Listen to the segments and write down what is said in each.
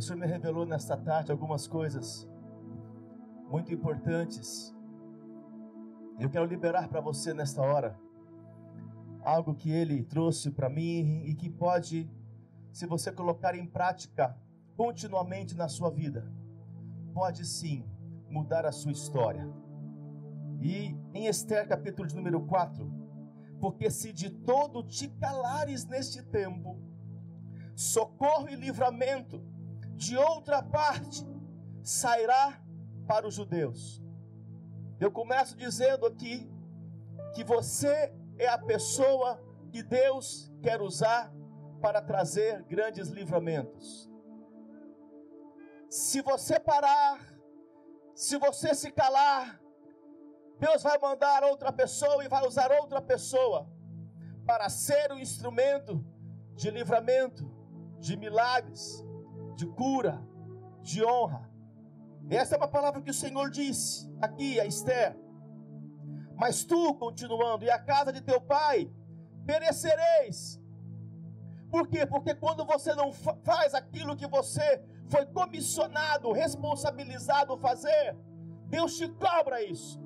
O Senhor me revelou nesta tarde algumas coisas muito importantes. Eu quero liberar para você nesta hora algo que Ele trouxe para mim e que pode, se você colocar em prática continuamente na sua vida, pode sim mudar a sua história. E em Esther, capítulo de número 4, porque se de todo te calares neste tempo, socorro e livramento de outra parte sairá para os judeus. Eu começo dizendo aqui que você é a pessoa que Deus quer usar para trazer grandes livramentos. Se você parar, se você se calar, Deus vai mandar outra pessoa e vai usar outra pessoa para ser o um instrumento de livramento, de milagres, de cura, de honra. Essa é uma palavra que o Senhor disse aqui a Esther. Mas tu, continuando, e a casa de teu pai, perecereis. Por quê? Porque quando você não faz aquilo que você foi comissionado, responsabilizado fazer, Deus te cobra isso.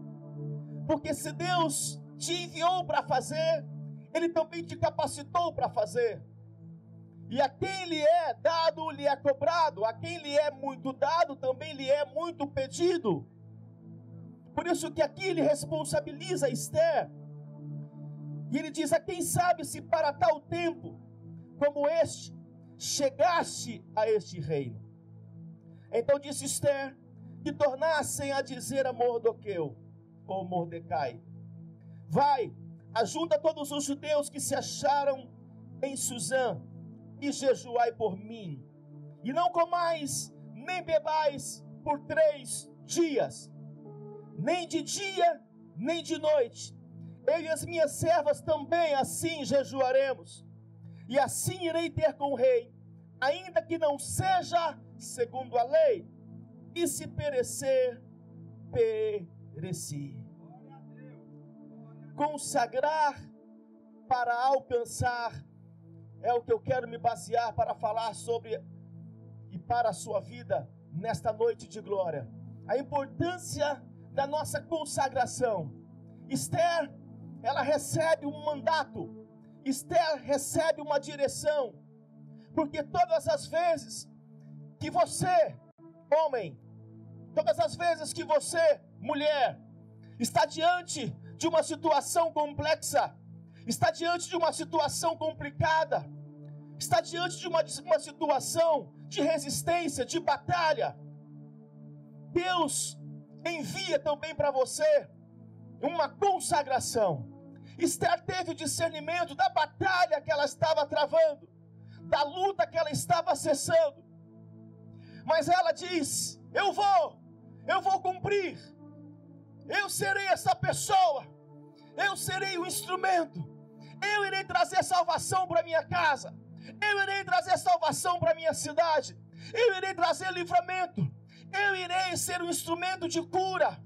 Porque se Deus te enviou para fazer, Ele também te capacitou para fazer. E a quem lhe é dado, lhe é cobrado. A quem lhe é muito dado, também lhe é muito pedido. Por isso que aqui ele responsabiliza Esther. E ele diz: A quem sabe se para tal tempo como este chegasse a este reino. Então disse Esther que tornassem a dizer a Mordoqueu: ou Mordecai: Vai, ajunta todos os judeus que se acharam em Suzã e jejuai por mim. E não comais nem bebais por três dias, nem de dia, nem de noite. Eu e as minhas servas também assim jejuaremos. E assim irei ter com o rei, ainda que não seja segundo a lei. E se perecer, mereci. Consagrar para alcançar é o que eu quero me basear para falar sobre e para a sua vida nesta noite de glória. A importância da nossa consagração. Esther, ela recebe um mandato. Esther recebe uma direção. Porque todas as vezes que você, homem, todas as vezes que você mulher, está diante de uma situação complexa, está diante de uma situação complicada, está diante de uma, uma situação de resistência, de batalha, Deus envia também para você uma consagração. Esther teve o discernimento da batalha que ela estava travando, da luta que ela estava acessando. Mas ela diz: Eu vou, eu vou cumprir, eu serei essa pessoa. Eu serei o instrumento. Eu irei trazer salvação para minha casa. Eu irei trazer salvação para minha cidade. Eu irei trazer livramento. Eu irei ser um instrumento de cura.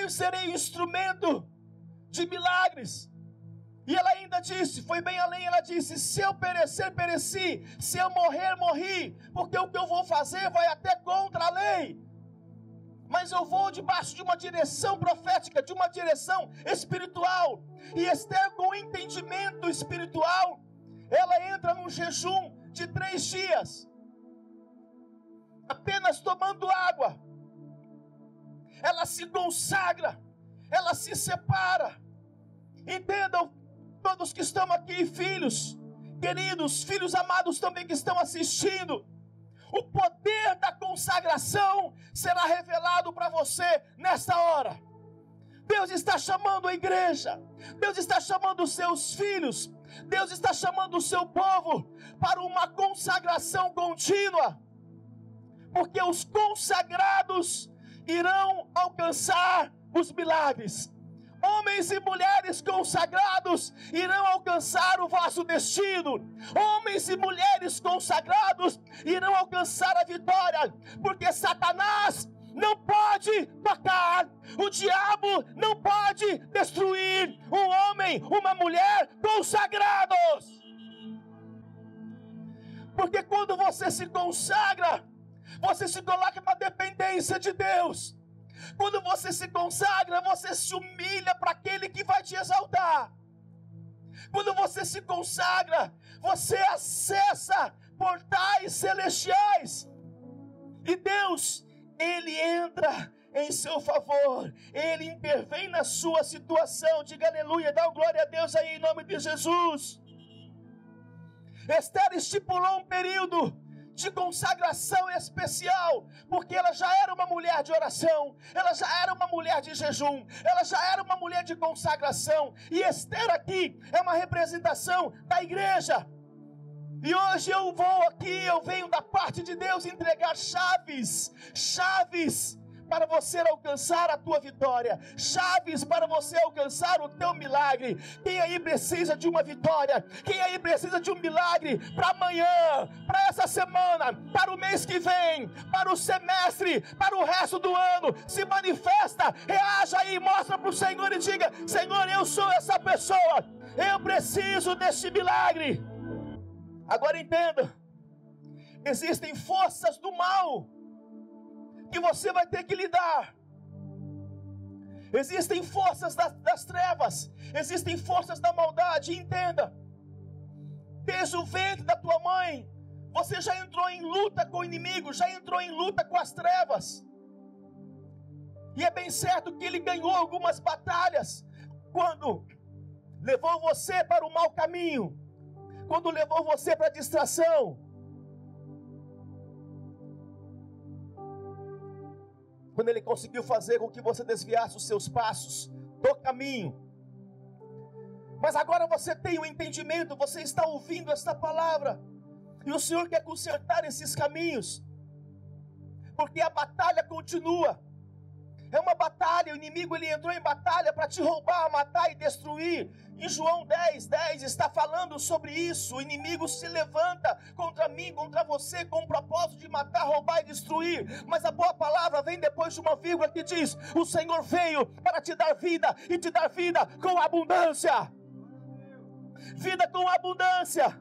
Eu serei um instrumento de milagres. E ela ainda disse, foi bem além, ela disse: se eu perecer, pereci, se eu morrer, morri, porque o que eu vou fazer vai até contra a lei mas eu vou debaixo de uma direção profética, de uma direção espiritual. E Esther, com entendimento espiritual, ela entra num jejum de três dias, apenas tomando água. Ela se consagra, ela se separa. Entendam, todos que estão aqui, filhos, queridos, filhos amados também que estão assistindo o poder da consagração será revelado para você nesta hora. Deus está chamando a igreja, Deus está chamando os seus filhos, Deus está chamando o seu povo para uma consagração contínua, porque os consagrados irão alcançar os milagres, Homens e mulheres consagrados irão alcançar o vosso destino. Homens e mulheres consagrados irão alcançar a vitória, porque Satanás não pode tocar, o diabo não pode destruir um homem, uma mulher consagrados. Porque quando você se consagra, você se coloca na dependência de Deus. Quando você se consagra, você se humilha para aquele que vai te exaltar. Quando você se consagra, você acessa portais celestiais. E Deus, Ele entra em seu favor, Ele intervém na sua situação. Diga aleluia, dá glória a Deus aí em nome de Jesus. Esther estipulou um período de consagração especial, porque ela já era uma mulher de oração, ela já era uma mulher de jejum, ela já era uma mulher de consagração, e Esther aqui é uma representação da igreja. E hoje eu vou aqui, eu venho da parte de Deus entregar chaves, chaves para você alcançar a tua vitória, chaves para você alcançar o teu milagre. Quem aí precisa de uma vitória? Quem aí precisa de um milagre para amanhã, para essa semana, para o mês que vem, para o semestre, para o resto do ano? Se manifesta, reaja aí, mostra para o Senhor e diga: Senhor, eu sou essa pessoa, eu preciso deste milagre. Agora entenda: existem forças do mal que você vai ter que lidar. Existem forças das, das trevas, existem forças da maldade, entenda. Desde o ventre da tua mãe, você já entrou em luta com o inimigo, já entrou em luta com as trevas. E é bem certo que ele ganhou algumas batalhas quando levou você para o mau caminho, quando levou você para a distração, quando ele conseguiu fazer com que você desviasse os seus passos do caminho. Mas agora você tem o um entendimento, você está ouvindo esta palavra, e o Senhor quer consertar esses caminhos, porque a batalha continua. É uma batalha, o inimigo ele entrou em batalha para te roubar, matar e destruir. Em João 10, 10 está falando sobre isso. O inimigo se levanta contra mim, contra você, com o propósito de matar, roubar e destruir. Mas a boa palavra vem depois de uma vírgula que diz: O Senhor veio para te dar vida e te dar vida com abundância. Vida com abundância.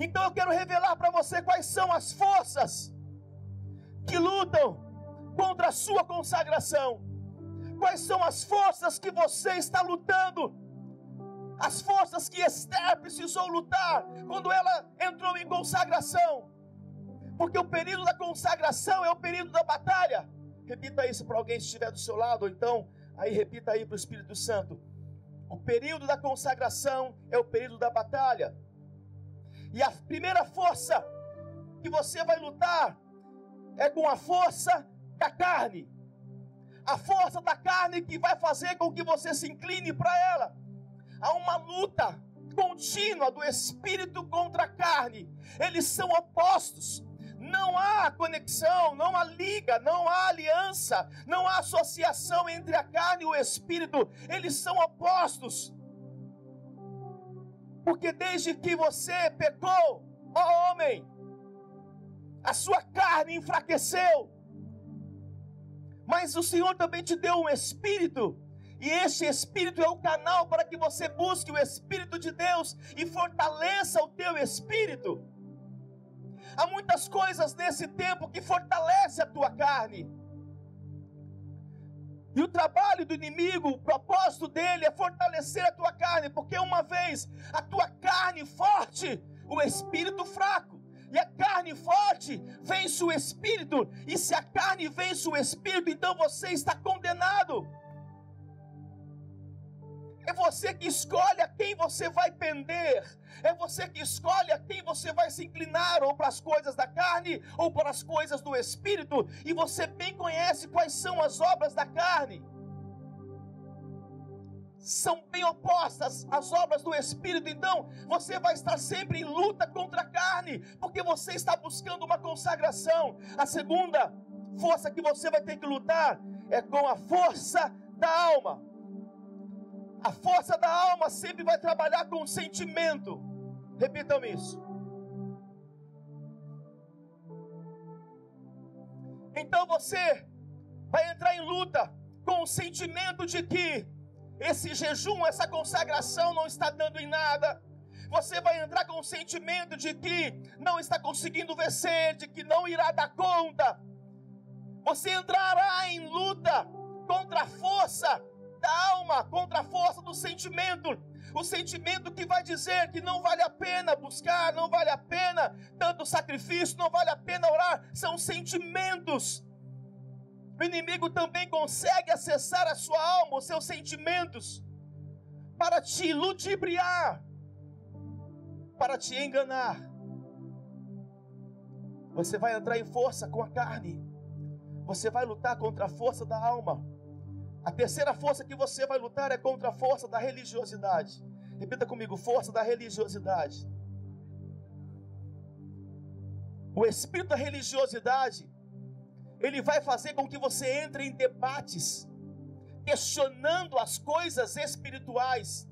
Então eu quero revelar para você quais são as forças que lutam contra a sua consagração. Quais são as forças que você está lutando? As forças que Esther precisou lutar quando ela entrou em consagração. Porque o período da consagração é o período da batalha. Repita isso para alguém que estiver do seu lado, ou então, aí repita aí para o Espírito Santo. O período da consagração é o período da batalha. E a primeira força que você vai lutar é com a força da carne. A força da carne que vai fazer com que você se incline para ela. Há uma luta contínua do espírito contra a carne. Eles são opostos. Não há conexão, não há liga, não há aliança, não há associação entre a carne e o espírito. Eles são opostos. Porque desde que você pecou, ó homem, a sua carne enfraqueceu, mas o Senhor também te deu um espírito. E esse espírito é o canal para que você busque o espírito de Deus e fortaleça o teu espírito. Há muitas coisas nesse tempo que fortalece a tua carne. E o trabalho do inimigo, o propósito dele é fortalecer a tua carne, porque uma vez a tua carne forte, o espírito fraco e a carne forte vence o espírito, e se a carne vence o espírito, então você está condenado. É você que escolhe a quem você vai pender. É você que escolhe a quem você vai se inclinar, ou para as coisas da carne, ou para as coisas do espírito. E você bem conhece quais são as obras da carne são bem opostas às obras do Espírito, então você vai estar sempre em luta contra a carne, porque você está buscando uma consagração. A segunda força que você vai ter que lutar é com a força da alma. A força da alma sempre vai trabalhar com o sentimento. Repitam isso. Então você vai entrar em luta com o sentimento de que esse jejum, essa consagração não está dando em nada. Você vai entrar com o sentimento de que não está conseguindo vencer, de que não irá dar conta. Você entrará em luta contra a força da alma, contra a força do sentimento. O sentimento que vai dizer que não vale a pena buscar, não vale a pena tanto sacrifício, não vale a pena orar, são sentimentos. O inimigo também consegue acessar a sua alma, os seus sentimentos, para te ludibriar, para te enganar. Você vai entrar em força com a carne, você vai lutar contra a força da alma. A terceira força que você vai lutar é contra a força da religiosidade. Repita comigo: força da religiosidade. O espírito da religiosidade ele vai fazer com que você entre em debates, questionando as coisas espirituais.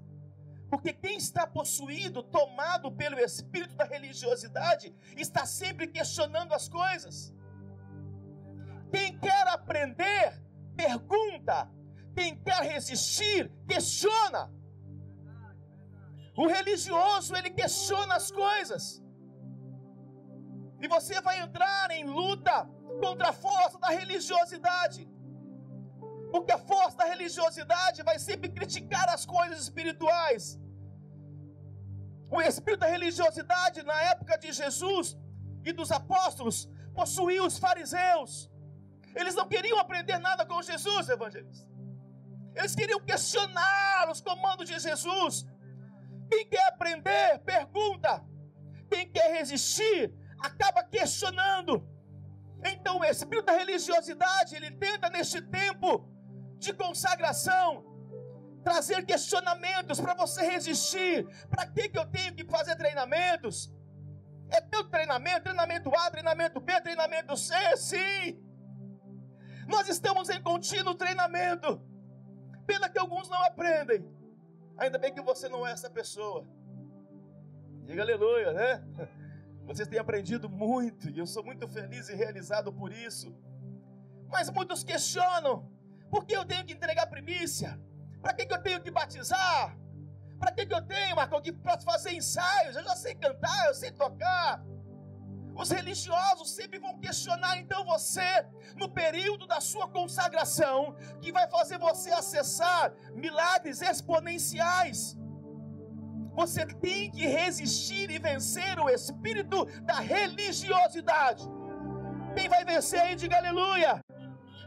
Porque quem está possuído, tomado pelo espírito da religiosidade, está sempre questionando as coisas. Quem quer aprender, pergunta. Quem quer resistir, questiona. O religioso, ele questiona as coisas. E você vai entrar em luta contra a força da religiosidade. Porque a força da religiosidade vai sempre criticar as coisas espirituais. O espírito da religiosidade, na época de Jesus e dos apóstolos, possuía os fariseus. Eles não queriam aprender nada com Jesus, evangelista. Eles queriam questionar os comandos de Jesus. Quem quer aprender, pergunta. Quem quer resistir, acaba questionando. Então o espírito da religiosidade, ele tenta neste tempo de consagração trazer questionamentos para você resistir. Para que, que eu tenho que fazer treinamentos? É teu treinamento, treinamento A, treinamento B, treinamento C, sim. Nós estamos em contínuo treinamento. Pena que alguns não aprendem. Ainda bem que você não é essa pessoa. Diga aleluia, né? Vocês têm aprendido muito e eu sou muito feliz e realizado por isso. Mas muitos questionam: por que eu tenho que entregar primícia? Para que, que eu tenho que batizar? Para que, que eu tenho, Marcão, que posso fazer ensaios? Eu já sei cantar, eu sei tocar. Os religiosos sempre vão questionar, então você, no período da sua consagração, que vai fazer você acessar milagres exponenciais. Você tem que resistir e vencer o espírito da religiosidade. Quem vai vencer aí, diga aleluia.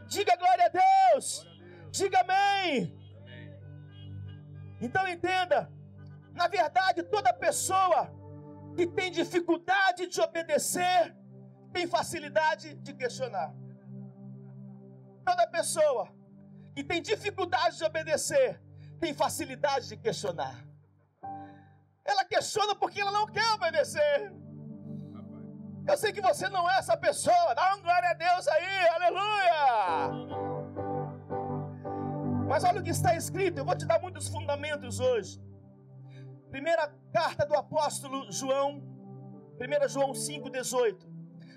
Diga glória a Deus. Diga amém. Então entenda: na verdade, toda pessoa que tem dificuldade de obedecer tem facilidade de questionar. Toda pessoa que tem dificuldade de obedecer tem facilidade de questionar. Ela questiona porque ela não quer obedecer. Eu sei que você não é essa pessoa. Dá uma glória a Deus aí, aleluia. Mas olha o que está escrito. Eu vou te dar muitos fundamentos hoje. Primeira carta do apóstolo João, 1 João 5,18.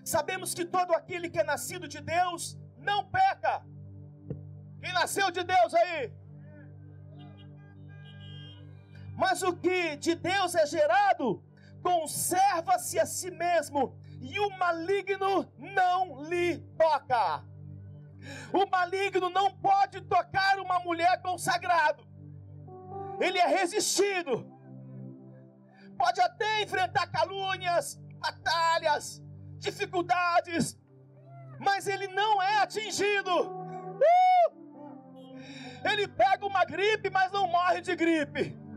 Sabemos que todo aquele que é nascido de Deus não peca. Quem nasceu de Deus aí? Mas o que de Deus é gerado, conserva-se a si mesmo, e o maligno não lhe toca. O maligno não pode tocar uma mulher consagrada. Ele é resistido. Pode até enfrentar calúnias, batalhas, dificuldades, mas ele não é atingido. Uh! Ele pega uma gripe, mas não morre de gripe.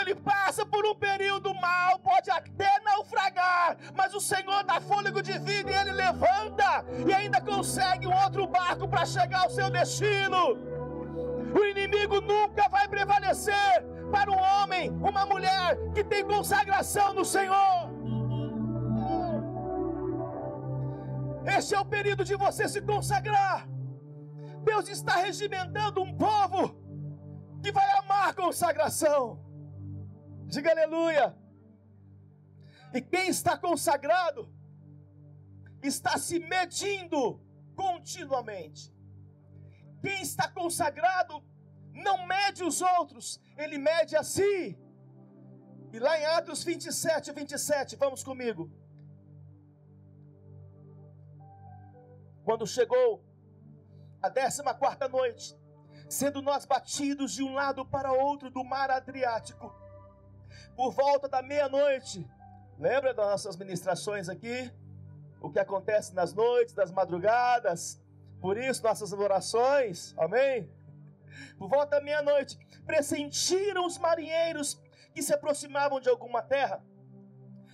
Ele passa por um período mal, pode até naufragar, mas o Senhor dá fôlego de vida e ele levanta e ainda consegue um outro barco para chegar ao seu destino. O inimigo nunca vai prevalecer para um homem, uma mulher que tem consagração no Senhor. Este é o período de você se consagrar. Deus está regimentando um povo que vai amar consagração. Diga aleluia. E quem está consagrado está se medindo continuamente. Quem está consagrado não mede os outros, ele mede a si. E lá em Atos 27, 27, vamos comigo. Quando chegou a décima quarta noite, sendo nós batidos de um lado para outro do mar Adriático, por volta da meia-noite, lembra das nossas ministrações aqui? O que acontece nas noites, das madrugadas, por isso nossas orações, amém? Por volta da meia-noite, pressentiram os marinheiros que se aproximavam de alguma terra,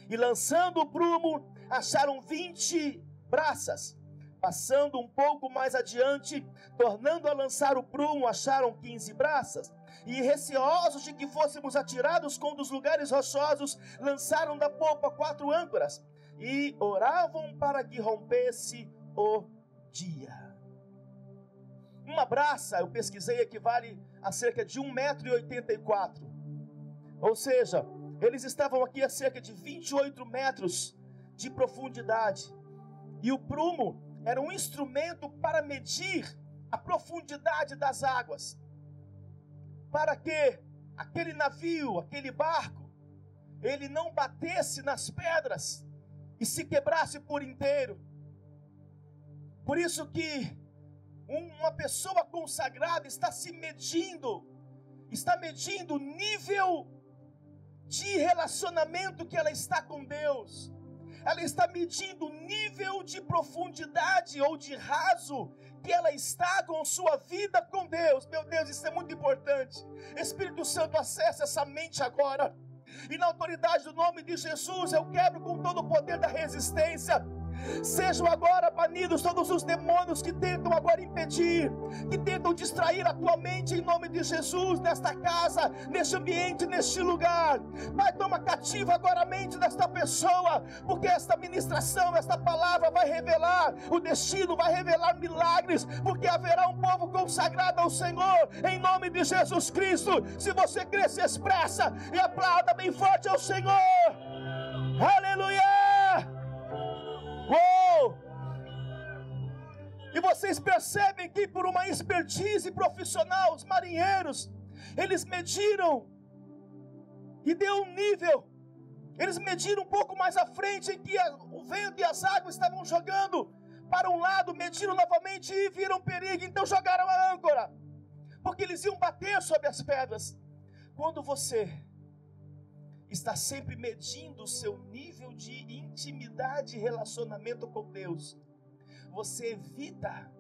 e lançando o prumo, acharam vinte braças. Passando um pouco mais adiante, tornando a lançar o prumo, acharam quinze braças. E receosos de que fôssemos atirados com dos lugares rochosos, lançaram da popa quatro âncoras e oravam para que rompesse o dia. Uma braça, eu pesquisei, equivale a cerca de 1,84m. Ou seja, eles estavam aqui a cerca de 28 metros de profundidade. E o prumo era um instrumento para medir a profundidade das águas. Para que aquele navio, aquele barco, ele não batesse nas pedras e se quebrasse por inteiro. Por isso que uma pessoa consagrada está se medindo, está medindo o nível de relacionamento que ela está com Deus. Ela está medindo o nível de profundidade ou de raso que ela está com sua vida com Deus. Meu Deus, isso é muito importante. Espírito Santo, acessa essa mente agora. E na autoridade do nome de Jesus, eu quebro com todo o poder da resistência Sejam agora banidos todos os demônios que tentam agora impedir, que tentam distrair a tua mente em nome de Jesus, nesta casa, neste ambiente, neste lugar. Pai, toma cativa agora a mente desta pessoa, porque esta ministração, esta palavra vai revelar o destino, vai revelar milagres, porque haverá um povo consagrado ao Senhor, em nome de Jesus Cristo. Se você crê, se expressa e aplauda bem forte ao Senhor. Aleluia! Oh! E vocês percebem que por uma expertise profissional, os marinheiros, eles mediram e deu um nível. Eles mediram um pouco mais à frente em que o vento e as águas estavam jogando para um lado, mediram novamente e viram perigo, então jogaram a âncora, porque eles iam bater sobre as pedras. Quando você está sempre medindo o seu nível de intimidade e relacionamento com Deus, você evita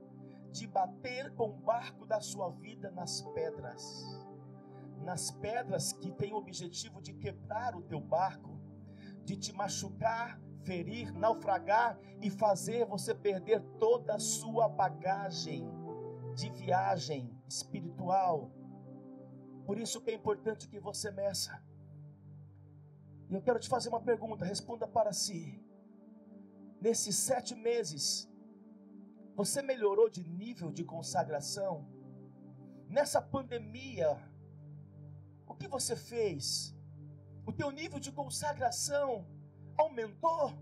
de bater com o barco da sua vida nas pedras, nas pedras que têm o objetivo de quebrar o teu barco, de te machucar, ferir, naufragar e fazer você perder toda a sua bagagem de viagem espiritual. Por isso que é importante que você meça e eu quero te fazer uma pergunta, responda para si. Nesses sete meses, você melhorou de nível de consagração? Nessa pandemia, o que você fez? O teu nível de consagração aumentou?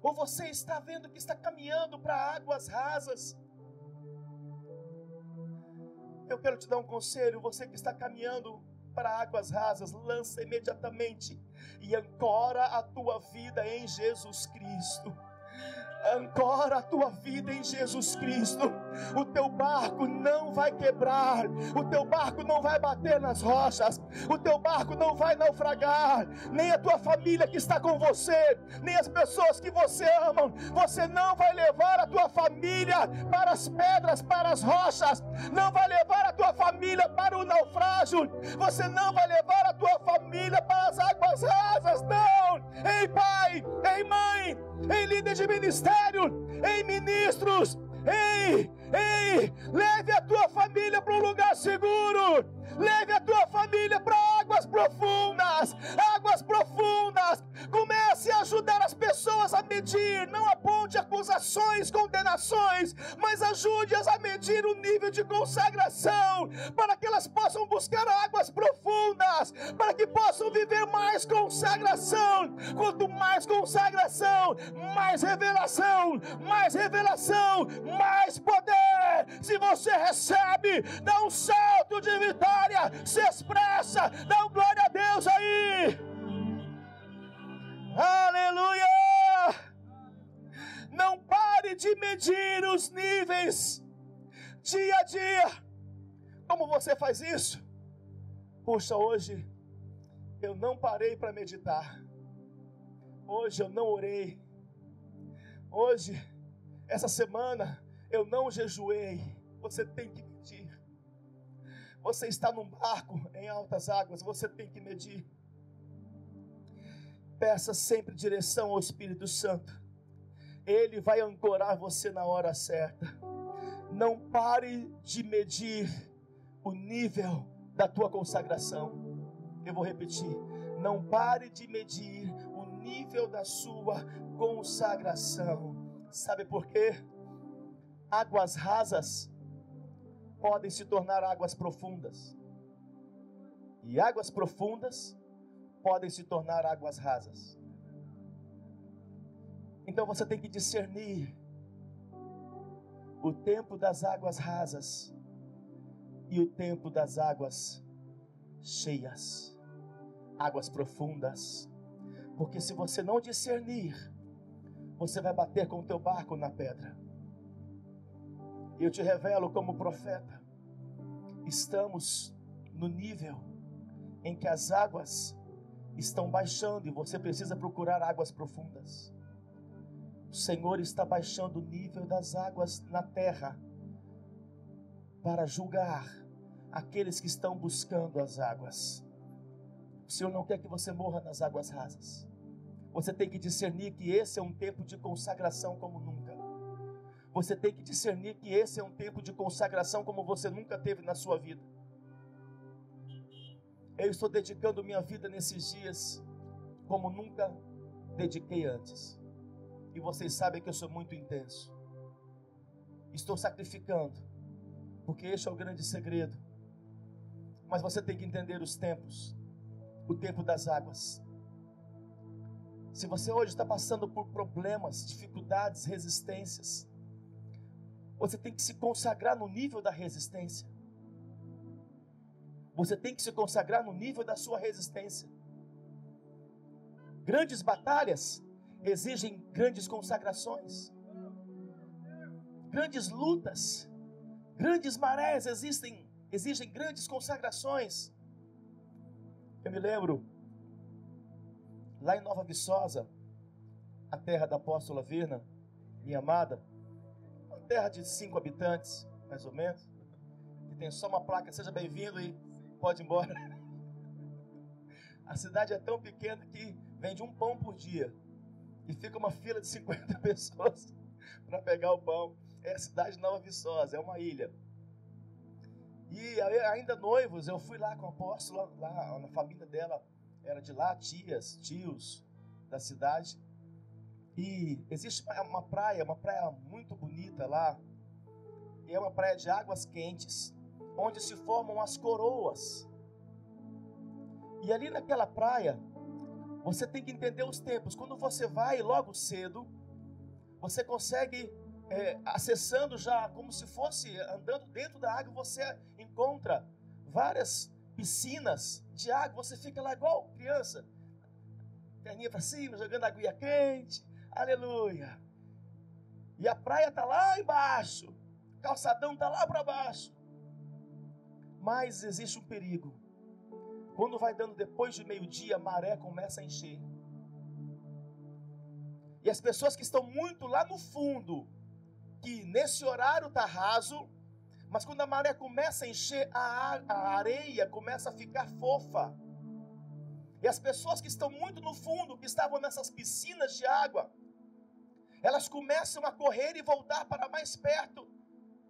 Ou você está vendo que está caminhando para águas rasas? Eu quero te dar um conselho, você que está caminhando para águas rasas, lança imediatamente e ancora a tua vida em Jesus Cristo ancora a tua vida em Jesus Cristo. O teu barco não vai quebrar, o teu barco não vai bater nas rochas, o teu barco não vai naufragar, nem a tua família que está com você, nem as pessoas que você ama. Você não vai levar a tua família para as pedras, para as rochas, não vai levar a tua família para o naufrágio, você não vai levar a tua família para as águas rasas, não. Ei, pai, ei, mãe, em líder de ministério, em ministros. Ei, ei, leve a tua família para um lugar seguro. Leve a tua família para águas profundas, águas profundas. Comece a ajudar as pessoas a medir, não aponte acusações, condenações, mas ajude-as a medir o nível de consagração, para que elas possam buscar águas profundas, para que possam viver mais consagração. Quanto mais consagração, mais revelação, mais revelação, mais poder. Se você recebe, dá um salto de vitória, se expressa, dá um glória a Deus aí. Aleluia! Não pare de medir os níveis dia a dia. Como você faz isso? Puxa, hoje eu não parei para meditar. Hoje eu não orei. Hoje, essa semana, eu não jejuei. Você tem que medir. Você está num barco em altas águas, você tem que medir. Peça sempre direção ao Espírito Santo. Ele vai ancorar você na hora certa. Não pare de medir o nível da tua consagração. Eu vou repetir. Não pare de medir o nível da sua consagração. Sabe por quê? Águas rasas podem se tornar águas profundas. E águas profundas podem se tornar águas rasas. Então você tem que discernir o tempo das águas rasas e o tempo das águas cheias, águas profundas. Porque se você não discernir, você vai bater com o teu barco na pedra. Eu te revelo como profeta, estamos no nível em que as águas estão baixando e você precisa procurar águas profundas. O Senhor está baixando o nível das águas na terra para julgar aqueles que estão buscando as águas. O Senhor não quer que você morra nas águas rasas. Você tem que discernir que esse é um tempo de consagração como nunca. Você tem que discernir que esse é um tempo de consagração como você nunca teve na sua vida. Eu estou dedicando minha vida nesses dias como nunca dediquei antes. E vocês sabem que eu sou muito intenso. Estou sacrificando, porque este é o grande segredo. Mas você tem que entender os tempos o tempo das águas. Se você hoje está passando por problemas, dificuldades, resistências, você tem que se consagrar no nível da resistência. Você tem que se consagrar no nível da sua resistência. Grandes batalhas exigem grandes consagrações. Grandes lutas, grandes marés existem, exigem grandes consagrações. Eu me lembro, lá em Nova Viçosa, a terra da apóstola Virna, minha amada, uma terra de cinco habitantes, mais ou menos, que tem só uma placa, seja bem-vindo e pode ir embora. A cidade é tão pequena que vende um pão por dia. E fica uma fila de 50 pessoas para pegar o pão. É a cidade de Nova Viçosa, é uma ilha. E ainda noivos, eu fui lá com o apóstolo, lá na família dela, era de lá, tias, tios da cidade. E existe uma praia, uma praia muito bonita lá. E é uma praia de águas quentes onde se formam as coroas. E ali naquela praia, você tem que entender os tempos. Quando você vai logo cedo, você consegue, é, acessando já como se fosse andando dentro da água, você encontra várias piscinas de água. Você fica lá igual criança, perninha para cima, jogando aguinha quente. Aleluia. E a praia está lá embaixo, calçadão está lá para baixo. Mas existe um perigo. Quando vai dando depois de meio-dia, a maré começa a encher. E as pessoas que estão muito lá no fundo, que nesse horário está raso, mas quando a maré começa a encher, a, a areia começa a ficar fofa. E as pessoas que estão muito no fundo, que estavam nessas piscinas de água, elas começam a correr e voltar para mais perto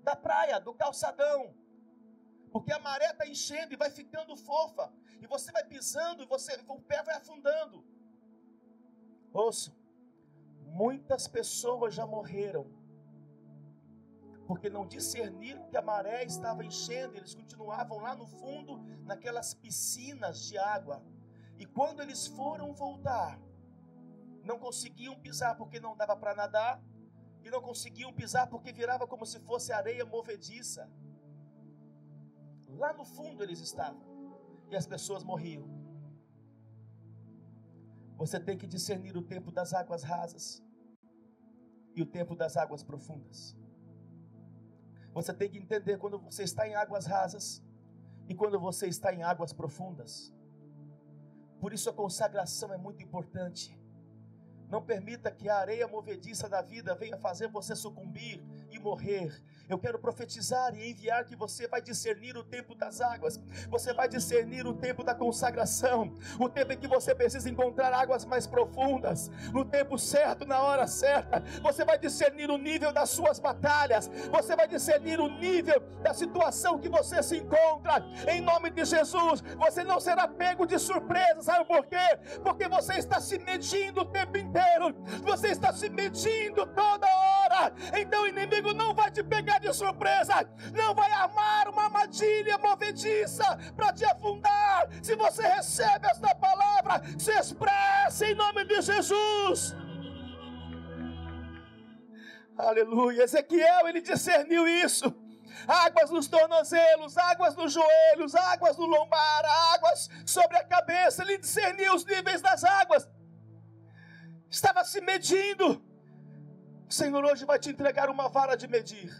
da praia, do calçadão. Porque a maré está enchendo e vai ficando fofa. E você vai pisando e você, o pé vai afundando. Ouça, Muitas pessoas já morreram porque não discerniram que a maré estava enchendo, eles continuavam lá no fundo, naquelas piscinas de água. E quando eles foram voltar, não conseguiam pisar porque não dava para nadar, e não conseguiam pisar porque virava como se fosse areia movediça. Lá no fundo eles estavam, e as pessoas morriam. Você tem que discernir o tempo das águas rasas e o tempo das águas profundas. Você tem que entender quando você está em águas rasas e quando você está em águas profundas. Por isso a consagração é muito importante. Não permita que a areia movediça da vida venha fazer você sucumbir e morrer. Eu quero profetizar e enviar que você vai discernir o tempo das águas, você vai discernir o tempo da consagração, o tempo em que você precisa encontrar águas mais profundas, no tempo certo, na hora certa. Você vai discernir o nível das suas batalhas, você vai discernir o nível da situação que você se encontra. Em nome de Jesus, você não será pego de surpresa, sabe por quê? Porque você está se medindo o tempo inteiro, você está se medindo toda hora. Então o inimigo não vai te pegar de surpresa, não vai armar uma armadilha movediça para te afundar. Se você recebe esta palavra, se expressa em nome de Jesus. Aleluia. Ezequiel, ele discerniu isso. Águas nos tornozelos, águas nos joelhos, águas no lombar, águas sobre a cabeça. Ele discerniu os níveis das águas. Estava se medindo. O Senhor hoje vai te entregar uma vara de medir.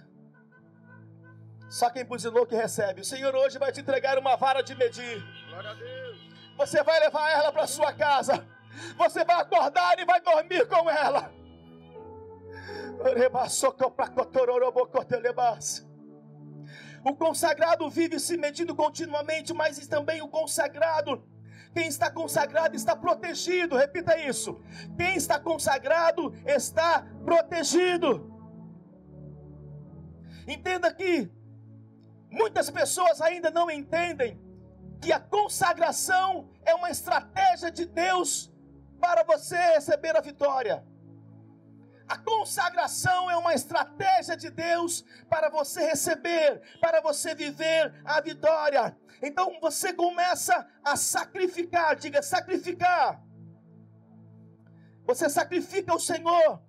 Só quem buzinou que recebe. O Senhor hoje vai te entregar uma vara de medir. Glória a Deus. Você vai levar ela para sua casa. Você vai acordar e vai dormir com ela. O consagrado vive se medindo continuamente, mas também o consagrado, quem está consagrado está protegido. Repita isso. Quem está consagrado está protegido. Entenda que Muitas pessoas ainda não entendem que a consagração é uma estratégia de Deus para você receber a vitória. A consagração é uma estratégia de Deus para você receber, para você viver a vitória. Então você começa a sacrificar, diga sacrificar. Você sacrifica o Senhor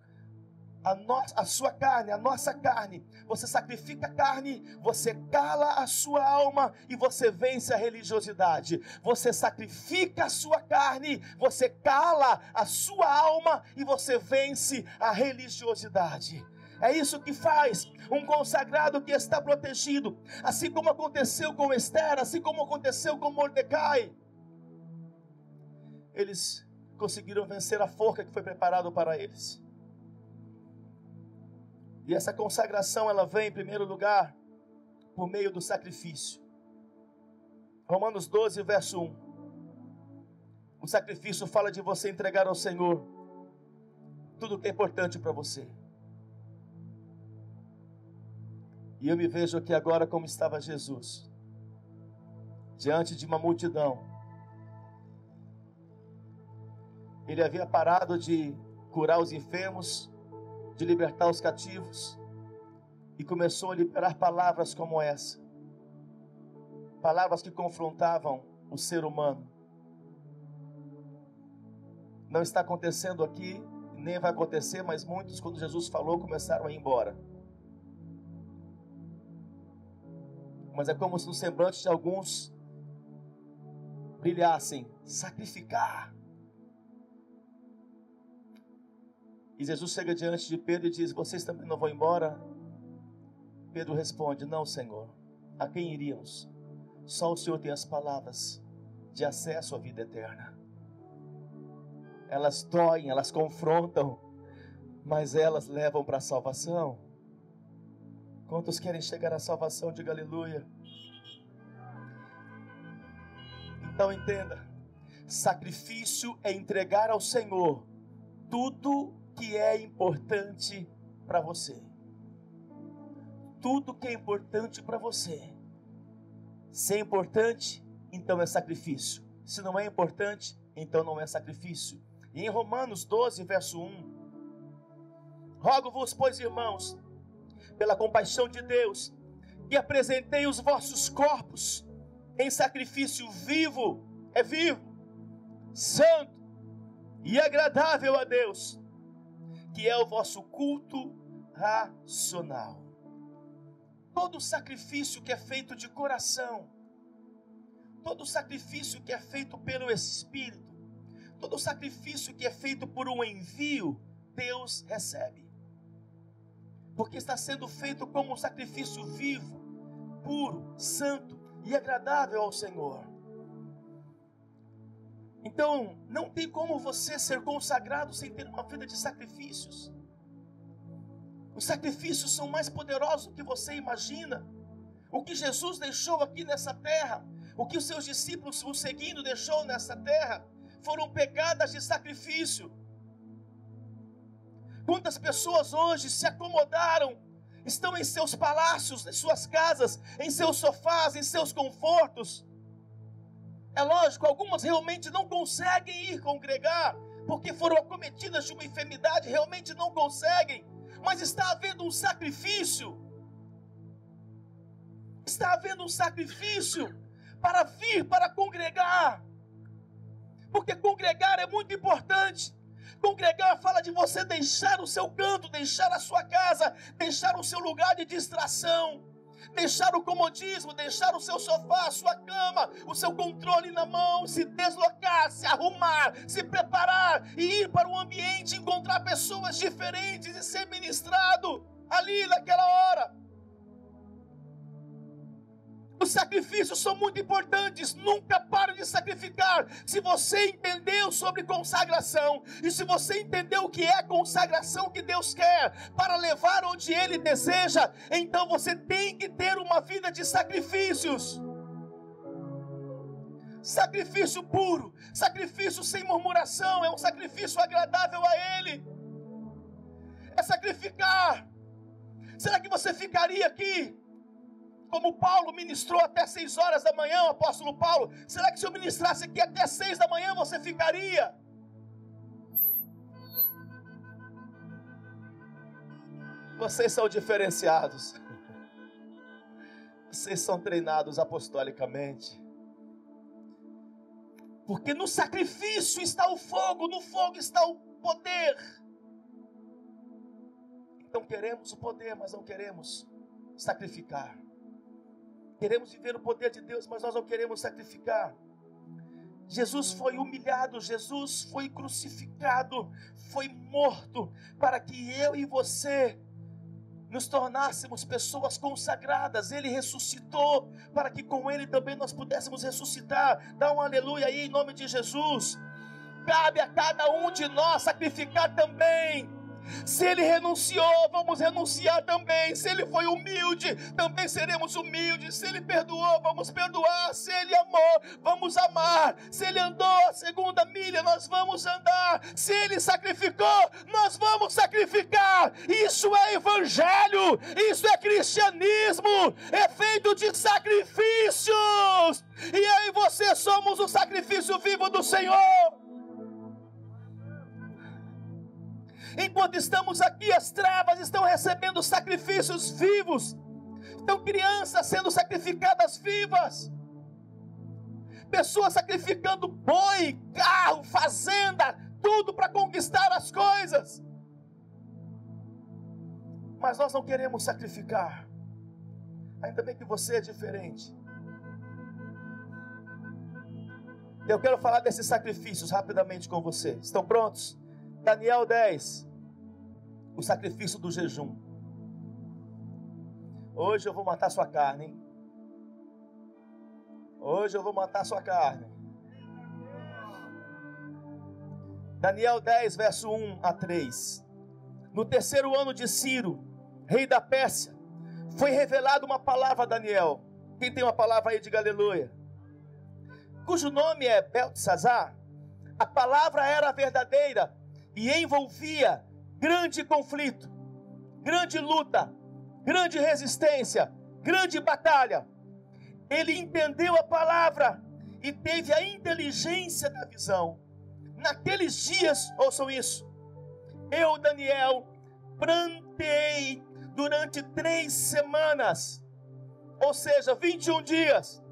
a, no, a sua carne, a nossa carne. Você sacrifica a carne, você cala a sua alma e você vence a religiosidade. Você sacrifica a sua carne, você cala a sua alma e você vence a religiosidade. É isso que faz um consagrado que está protegido, assim como aconteceu com Esther, assim como aconteceu com Mordecai. Eles conseguiram vencer a forca que foi preparada para eles. E essa consagração ela vem em primeiro lugar por meio do sacrifício. Romanos 12, verso 1. O sacrifício fala de você entregar ao Senhor tudo que é importante para você. E eu me vejo aqui agora como estava Jesus, diante de uma multidão. Ele havia parado de curar os enfermos, de libertar os cativos e começou a liberar palavras como essa. Palavras que confrontavam o ser humano. Não está acontecendo aqui, nem vai acontecer, mas muitos, quando Jesus falou, começaram a ir embora. Mas é como se no semblante de alguns brilhassem sacrificar E Jesus chega diante de Pedro e diz: Vocês também não vão embora? Pedro responde: Não, Senhor. A quem iríamos? Só o Senhor tem as palavras de acesso à vida eterna. Elas doem, elas confrontam, mas elas levam para a salvação. Quantos querem chegar à salvação? Diga aleluia. Então entenda: sacrifício é entregar ao Senhor tudo que é importante para você. Tudo que é importante para você. Se é importante, então é sacrifício. Se não é importante, então não é sacrifício. E em Romanos 12, verso 1, Rogo-vos, pois, irmãos, pela compaixão de Deus, que apresentei os vossos corpos em sacrifício vivo, é vivo, santo e agradável a Deus, que é o vosso culto racional. Todo sacrifício que é feito de coração, todo sacrifício que é feito pelo Espírito, todo sacrifício que é feito por um envio, Deus recebe. Porque está sendo feito como um sacrifício vivo, puro, santo e agradável ao Senhor. Então, não tem como você ser consagrado sem ter uma vida de sacrifícios. Os sacrifícios são mais poderosos do que você imagina. O que Jesus deixou aqui nessa terra, o que os seus discípulos o seguindo deixou nessa terra, foram pegadas de sacrifício. Quantas pessoas hoje se acomodaram, estão em seus palácios, em suas casas, em seus sofás, em seus confortos. É lógico, algumas realmente não conseguem ir congregar, porque foram acometidas de uma enfermidade, realmente não conseguem mas está havendo um sacrifício. Está havendo um sacrifício para vir, para congregar. Porque congregar é muito importante. Congregar fala de você deixar o seu canto, deixar a sua casa, deixar o seu lugar de distração deixar o comodismo, deixar o seu sofá, a sua cama, o seu controle na mão, se deslocar, se arrumar, se preparar e ir para o ambiente, encontrar pessoas diferentes e ser ministrado ali naquela hora. Os sacrifícios são muito importantes, nunca pare de sacrificar. Se você entendeu sobre consagração, e se você entendeu o que é consagração que Deus quer para levar onde Ele deseja, então você tem que ter uma vida de sacrifícios. Sacrifício puro, sacrifício sem murmuração, é um sacrifício agradável a Ele. É sacrificar. Será que você ficaria aqui como Paulo ministrou até seis horas da manhã, o apóstolo Paulo, será que se eu ministrasse aqui até seis da manhã você ficaria? Vocês são diferenciados. Vocês são treinados apostolicamente. Porque no sacrifício está o fogo, no fogo está o poder. Então queremos o poder, mas não queremos sacrificar. Queremos viver o poder de Deus, mas nós não queremos sacrificar. Jesus foi humilhado, Jesus foi crucificado, foi morto, para que eu e você nos tornássemos pessoas consagradas. Ele ressuscitou, para que com Ele também nós pudéssemos ressuscitar. Dá um aleluia aí em nome de Jesus. Cabe a cada um de nós sacrificar também se ele renunciou, vamos renunciar também. Se ele foi humilde, também seremos humildes. Se ele perdoou, vamos perdoar. Se ele amou, vamos amar. Se ele andou a segunda milha, nós vamos andar. Se ele sacrificou, nós vamos sacrificar. Isso é evangelho, isso é cristianismo, é feito de sacrifícios. E eu e você somos o sacrifício vivo do Senhor. Enquanto estamos aqui, as trevas estão recebendo sacrifícios vivos. Estão crianças sendo sacrificadas vivas. Pessoas sacrificando boi, carro, fazenda, tudo para conquistar as coisas. Mas nós não queremos sacrificar. Ainda bem que você é diferente. Eu quero falar desses sacrifícios rapidamente com você. Estão prontos? Daniel 10, o sacrifício do jejum. Hoje eu vou matar sua carne, hein? Hoje eu vou matar sua carne. Daniel 10, verso 1 a 3. No terceiro ano de Ciro, rei da Pérsia, foi revelada uma palavra a Daniel. Quem tem uma palavra aí, diga aleluia. Cujo nome é Beltesazar. A palavra era verdadeira e envolvia grande conflito, grande luta, grande resistência, grande batalha. Ele entendeu a palavra e teve a inteligência da visão. Naqueles dias, ouçam isso, eu, Daniel, plantei durante três semanas, ou seja, 21 dias.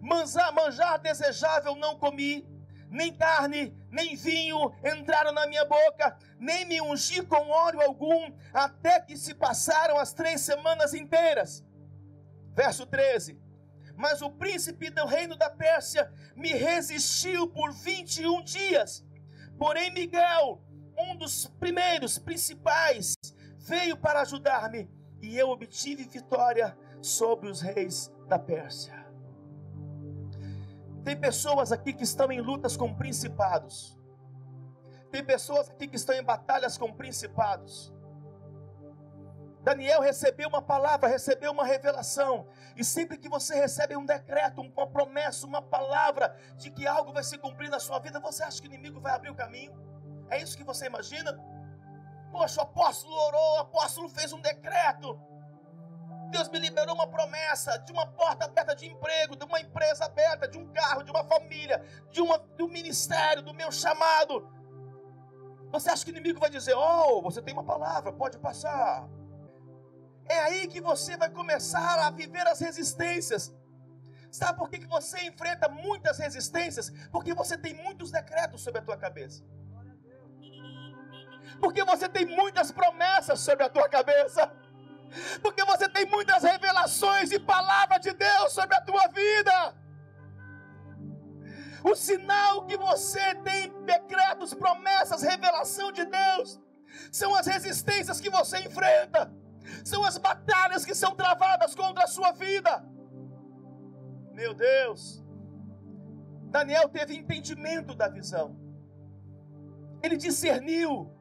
Manjar, manjar desejável não comi, nem carne, nem vinho entraram na minha boca, nem me ungi com óleo algum, até que se passaram as três semanas inteiras. Verso 13. Mas o príncipe do reino da Pérsia me resistiu por 21 dias. Porém, Miguel, um dos primeiros, principais, veio para ajudar-me, e eu obtive vitória sobre os reis da Pérsia. Tem pessoas aqui que estão em lutas com principados. Tem pessoas aqui que estão em batalhas com principados. Daniel recebeu uma palavra, recebeu uma revelação. E sempre que você recebe um decreto, uma promessa, uma palavra de que algo vai se cumprir na sua vida, você acha que o inimigo vai abrir o caminho? É isso que você imagina? Poxa, o apóstolo orou, o apóstolo fez um decreto. Deus me liberou uma promessa de uma porta aberta de emprego, de uma empresa aberta, de um carro, de uma família, de, uma, de um ministério, do meu chamado. Você acha que o inimigo vai dizer: Oh, você tem uma palavra, pode passar. É aí que você vai começar a viver as resistências. Sabe por que, que você enfrenta muitas resistências? Porque você tem muitos decretos sobre a tua cabeça. Porque você tem muitas promessas sobre a tua cabeça porque você tem muitas revelações e palavra de Deus sobre a tua vida. O sinal que você tem decretos, promessas, revelação de Deus, são as resistências que você enfrenta, são as batalhas que são travadas contra a sua vida. Meu Deus, Daniel teve entendimento da visão, ele discerniu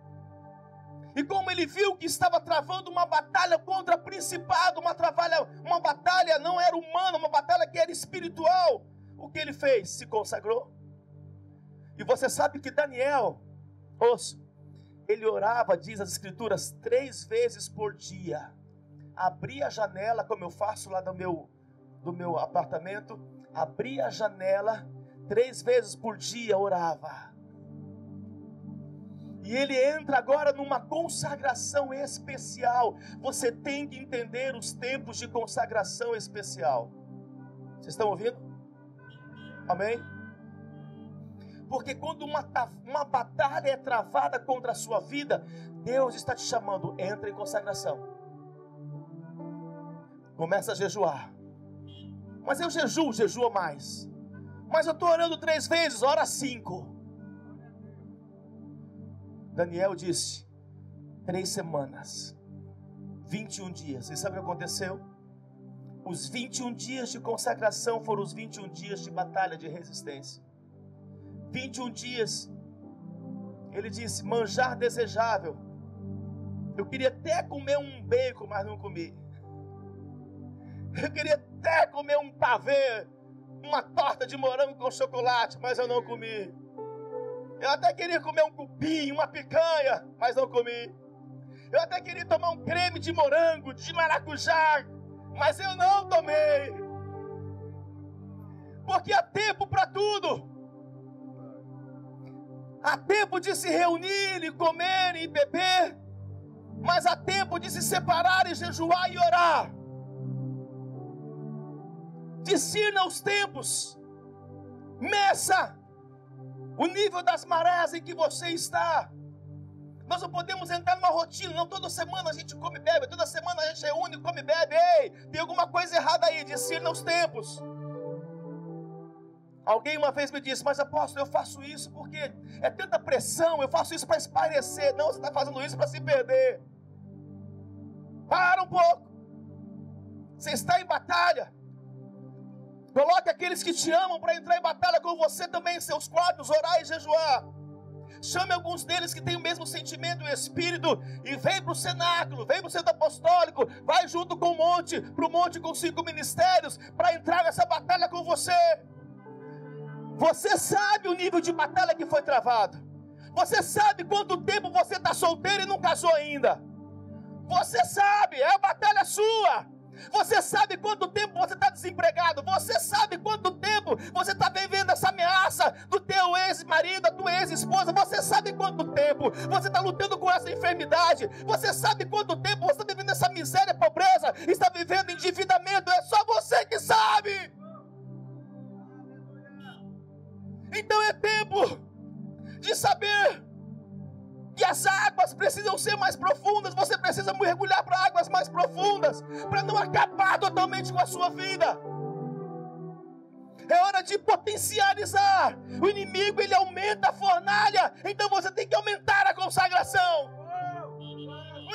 e como ele viu que estava travando uma batalha contra principado, uma, trabalha, uma batalha não era humana, uma batalha que era espiritual, o que ele fez? Se consagrou. E você sabe que Daniel, ouça, ele orava, diz as escrituras, três vezes por dia. Abria a janela, como eu faço lá no meu, do meu apartamento, abria a janela, três vezes por dia orava. E ele entra agora numa consagração especial. Você tem que entender os tempos de consagração especial. Vocês estão ouvindo? Amém? Porque quando uma, uma batalha é travada contra a sua vida, Deus está te chamando, entra em consagração. Começa a jejuar. Mas eu jejuo, jejua mais. Mas eu estou orando três vezes, ora cinco. Daniel disse: três semanas, 21 dias. E sabe o que aconteceu? Os 21 dias de consagração foram os 21 dias de batalha de resistência. 21 dias, ele disse: manjar desejável. Eu queria até comer um bacon, mas não comi. Eu queria até comer um pavê, uma torta de morango com chocolate, mas eu não comi. Eu até queria comer um cupim, uma picanha, mas não comi. Eu até queria tomar um creme de morango, de maracujá, mas eu não tomei. Porque há tempo para tudo. Há tempo de se reunir e comer e beber, mas há tempo de se separar e jejuar e orar. Discirna os tempos, meça o nível das marés em que você está. Nós não podemos entrar numa rotina, não toda semana a gente come e bebe, toda semana a gente reúne, come e bebe. Ei, tem alguma coisa errada aí, discirna os tempos. Alguém uma vez me disse, mas apóstolo, eu faço isso porque é tanta pressão, eu faço isso para espairecer. Não, você está fazendo isso para se perder. Para um pouco. Você está em batalha. Coloque aqueles que te amam para entrar em batalha com você também em seus quadros, orar e jejuar. Chame alguns deles que têm o mesmo sentimento e espírito e vem para o cenáculo, vem para o centro apostólico, vai junto com o monte, para o monte com cinco ministérios, para entrar nessa batalha com você. Você sabe o nível de batalha que foi travado. Você sabe quanto tempo você está solteiro e não casou ainda. Você sabe, é a batalha sua. Você sabe quanto tempo você está desempregado? Você sabe quanto tempo você está vivendo essa ameaça? do teu ex-marido, da tua ex-esposa. Você sabe quanto tempo você está lutando com essa enfermidade. Você sabe quanto tempo você está vivendo essa miséria, pobreza, está vivendo endividamento. É só você que sabe. Então é tempo de saber que as águas precisam ser mais profundas. Você precisa mergulhar para águas mais profundas para não acabar totalmente com a sua vida. É hora de potencializar. O inimigo ele aumenta a fornalha, então você tem que aumentar a consagração.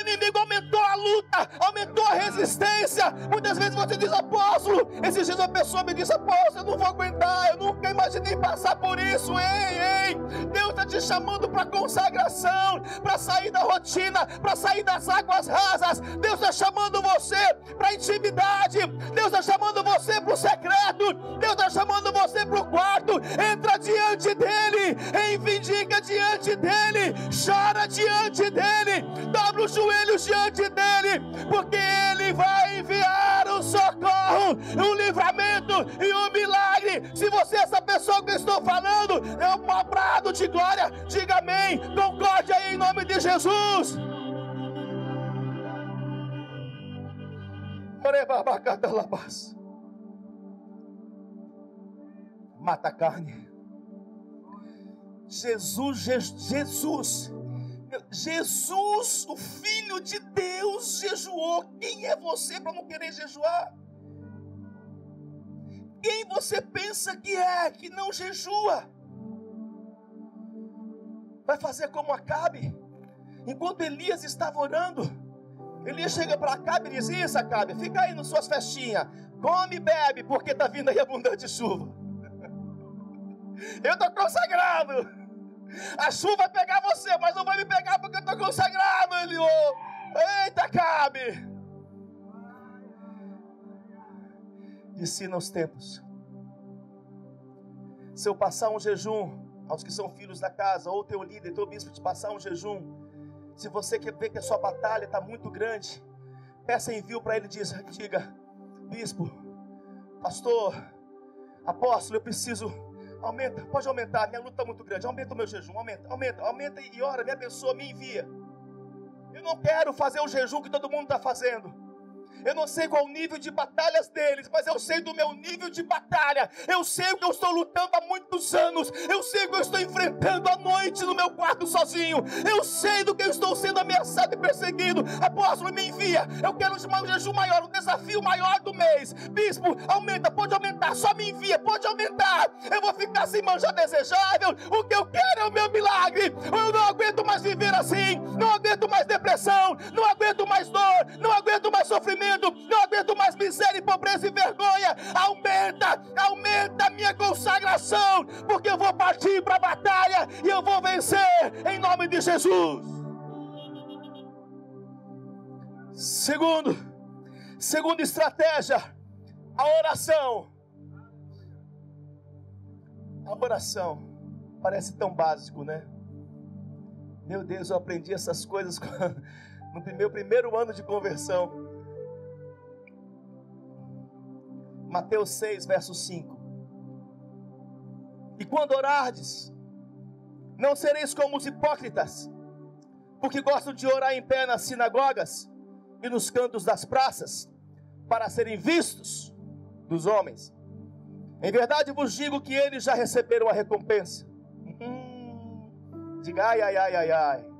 O inimigo aumentou a luta, aumentou a resistência. Muitas vezes você diz, apóstolo. Esses dias uma pessoa me disse, apóstolo, eu não vou aguentar. Eu nunca imaginei passar por isso. Ei, ei, Deus está te chamando para consagração, para sair da rotina, para sair das águas rasas. Deus está chamando você para intimidade. Deus está chamando você para o secreto. Deus está chamando você para o quarto. Entra diante dele, reivindica diante dele, chora diante dele, dobra o joelhos diante dele, porque ele vai enviar o socorro, o livramento e o milagre. Se você é essa pessoa que eu estou falando, é um abrado de glória, diga amém, concorde aí em nome de Jesus. Mata a carne. Jesus, Jesus Jesus, o Filho de Deus, jejuou. Quem é você para não querer jejuar? Quem você pensa que é que não jejua? Vai fazer como Acabe? Enquanto Elias estava orando, Elias chega para Acabe e diz: Isso, Acabe, fica aí nas suas festinhas, come e bebe, porque está vindo aí abundante chuva. Eu estou consagrado. A chuva vai pegar você, mas não vai me pegar porque eu estou consagrado, Eliô. Eita, cabe. Ensina os tempos. Se eu passar um jejum aos que são filhos da casa, ou teu líder, teu bispo te passar um jejum, se você quer ver que a sua batalha está muito grande, peça envio para ele diz, diga, bispo, pastor, apóstolo, eu preciso Aumenta, pode aumentar, minha luta está muito grande. Aumenta o meu jejum, aumenta, aumenta, aumenta e ora, me abençoa, me envia. Eu não quero fazer o jejum que todo mundo está fazendo. Eu não sei qual o nível de batalhas deles, mas eu sei do meu nível de batalha. Eu sei o que eu estou lutando há muitos anos. Eu sei o que eu estou enfrentando à noite no meu quarto sozinho. Eu sei do que eu estou sendo ameaçado e perseguido. Apóstolo, me envia. Eu quero um jejum maior, um desafio maior do mês. Bispo, aumenta, pode aumentar, só me envia, pode aumentar. Eu vou ficar sem manjar desejável. O que eu quero é o meu milagre. Eu não aguento mais viver assim. Não aguento mais depressão. Não aguento mais dor. Não aguento mais sofrimento sofrimento, não aguento mais miséria, pobreza e vergonha. Aumenta, aumenta a minha consagração, porque eu vou partir para a batalha e eu vou vencer em nome de Jesus. Segundo, segunda estratégia, a oração. A oração parece tão básico, né? Meu Deus, eu aprendi essas coisas no meu primeiro ano de conversão. Mateus 6, verso 5. E quando orardes, não sereis como os hipócritas, porque gostam de orar em pé nas sinagogas e nos cantos das praças, para serem vistos dos homens. Em verdade vos digo que eles já receberam a recompensa. Hum, diga ai, ai, ai, ai, ai.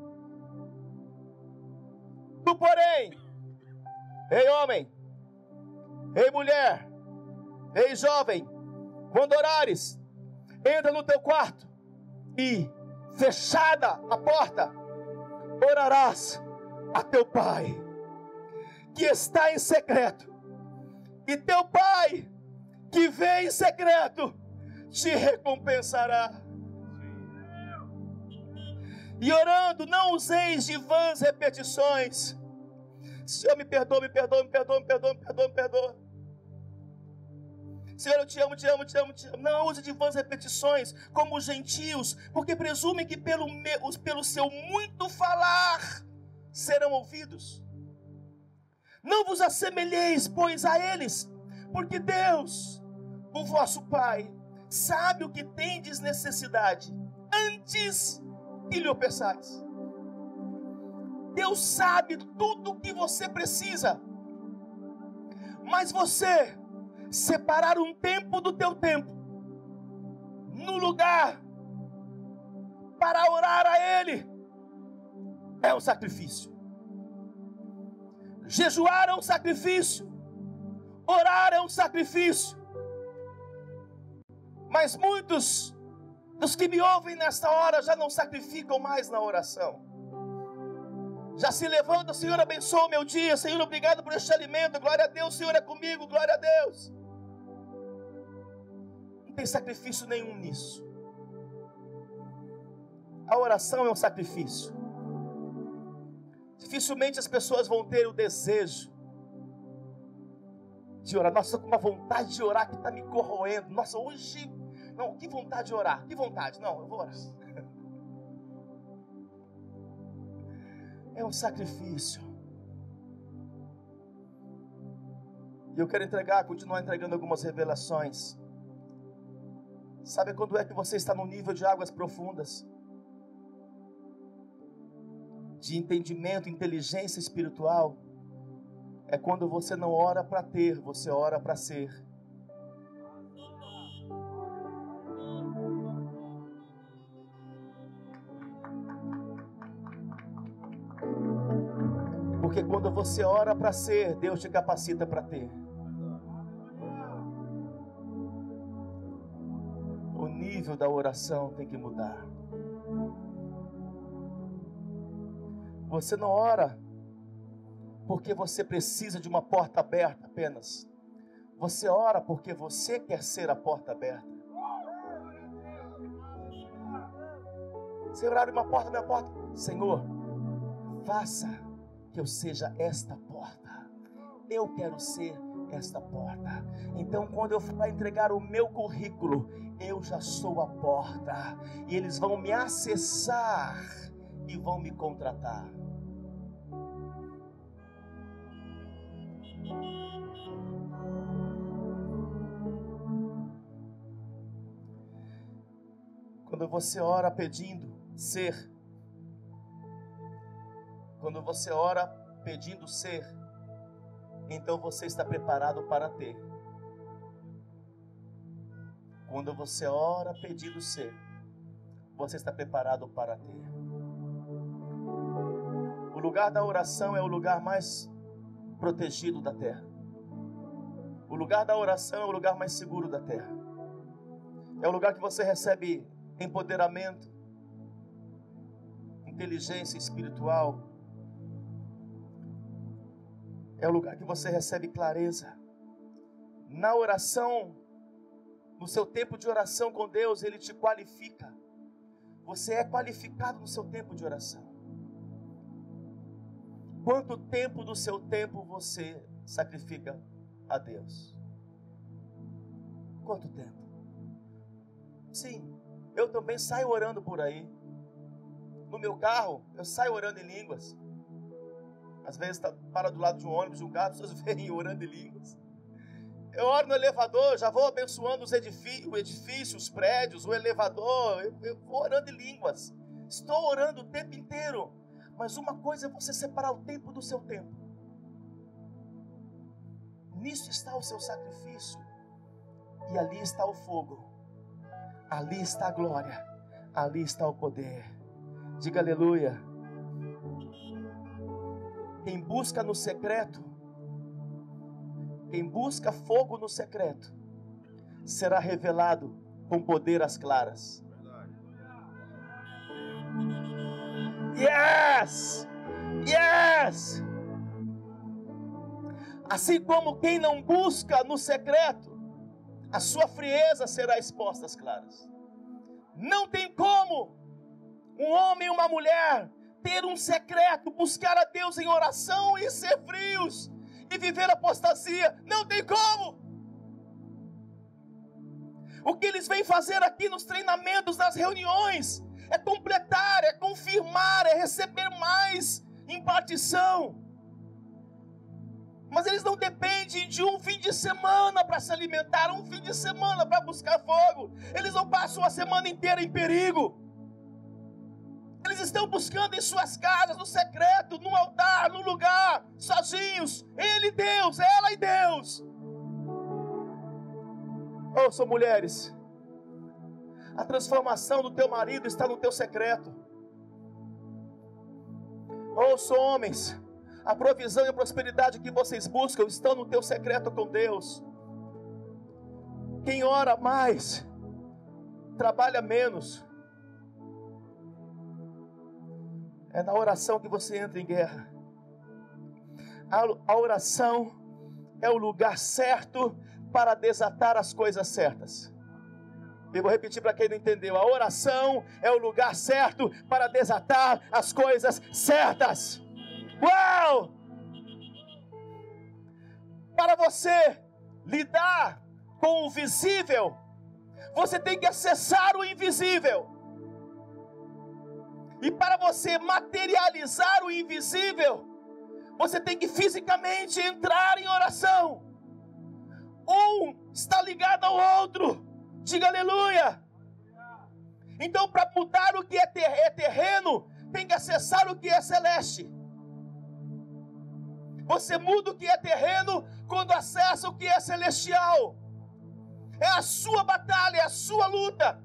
Tu, porém, ei homem, ei mulher, Ei, jovem, quando orares, entra no teu quarto e, fechada a porta, orarás a teu pai, que está em secreto, e teu pai, que vem em secreto, te recompensará. E orando, não useis de vãs repetições. Senhor, me perdoa, me perdoa, me perdoa, me perdoa, me perdoa, me perdoa. Senhor, eu te amo, te amo, te amo, te amo. Não use de vãs repetições como os gentios, porque presumem que pelo, pelo seu muito falar serão ouvidos. Não vos assemelheis, pois, a eles, porque Deus, o vosso Pai, sabe o que tendes necessidade antes que lhe o peçais. Deus sabe tudo o que você precisa. Mas você separar um tempo do teu tempo no lugar para orar a ele é um sacrifício. Jejuar é um sacrifício. Orar é um sacrifício. Mas muitos dos que me ouvem nesta hora já não sacrificam mais na oração. Já se levanta, Senhor, abençoa o meu dia, Senhor, obrigado por este alimento, glória a Deus, Senhor é comigo, glória a Deus. Não tem sacrifício nenhum nisso. A oração é um sacrifício. Dificilmente as pessoas vão ter o desejo de orar. Nossa, com uma vontade de orar que está me corroendo. Nossa, hoje. Não, que vontade de orar. Que vontade. Não, eu vou orar. É um sacrifício. E eu quero entregar, continuar entregando algumas revelações. Sabe quando é que você está no nível de águas profundas? De entendimento, inteligência espiritual? é quando você não ora para ter, você ora para ser. Porque quando você ora para ser, Deus te capacita para ter. Nível da oração tem que mudar. Você não ora porque você precisa de uma porta aberta apenas. Você ora porque você quer ser a porta aberta. Senhor, abre uma porta, minha porta. Senhor, faça que eu seja esta porta. Eu quero ser esta porta. Então, quando eu for entregar o meu currículo, eu já sou a porta. E eles vão me acessar e vão me contratar. Quando você ora pedindo ser, quando você ora pedindo ser, então você está preparado para ter. Quando você ora pedindo ser, você está preparado para ter. O lugar da oração é o lugar mais protegido da terra. O lugar da oração é o lugar mais seguro da terra. É o lugar que você recebe empoderamento, inteligência espiritual. É o lugar que você recebe clareza. Na oração, no seu tempo de oração com Deus, Ele te qualifica. Você é qualificado no seu tempo de oração. Quanto tempo do seu tempo você sacrifica a Deus? Quanto tempo? Sim, eu também saio orando por aí. No meu carro, eu saio orando em línguas. Às vezes tá, para do lado de um ônibus, de um carro, as pessoas vêm orando em línguas. Eu oro no elevador, já vou abençoando os edifícios, o edifício, os prédios, o elevador. Eu, eu vou orando em línguas. Estou orando o tempo inteiro. Mas uma coisa é você separar o tempo do seu tempo. Nisso está o seu sacrifício. E ali está o fogo. Ali está a glória. Ali está o poder. Diga aleluia. Quem busca no secreto, quem busca fogo no secreto, será revelado com poder às claras. Yes! Yes! Assim como quem não busca no secreto, a sua frieza será exposta às claras. Não tem como um homem e uma mulher ter um secreto, buscar a Deus em oração e ser frios e viver apostasia. Não tem como. O que eles vêm fazer aqui nos treinamentos, nas reuniões, é completar, é confirmar, é receber mais impartição. Mas eles não dependem de um fim de semana para se alimentar, um fim de semana para buscar fogo. Eles não passam a semana inteira em perigo. Estão buscando em suas casas, no secreto, no altar, no lugar, sozinhos. Ele, Deus, ela e Deus. Ouçam, mulheres. A transformação do teu marido está no teu secreto. Ouçam, homens. A provisão e a prosperidade que vocês buscam estão no teu secreto com Deus. Quem ora mais, trabalha menos. É na oração que você entra em guerra. A, oração é o lugar certo para desatar as coisas certas. Eu vou repetir para quem não entendeu: a oração é o lugar certo para desatar as coisas certas. Uau! Para você lidar com o visível, você tem que acessar o invisível. E para você materializar o invisível, você tem que fisicamente entrar em oração. Um está ligado ao outro. Diga aleluia. Então, para mudar o que é, é terreno, tem que acessar o que é celeste. Você muda o que é terreno quando acessa o que é celestial. É a sua batalha, é a sua luta.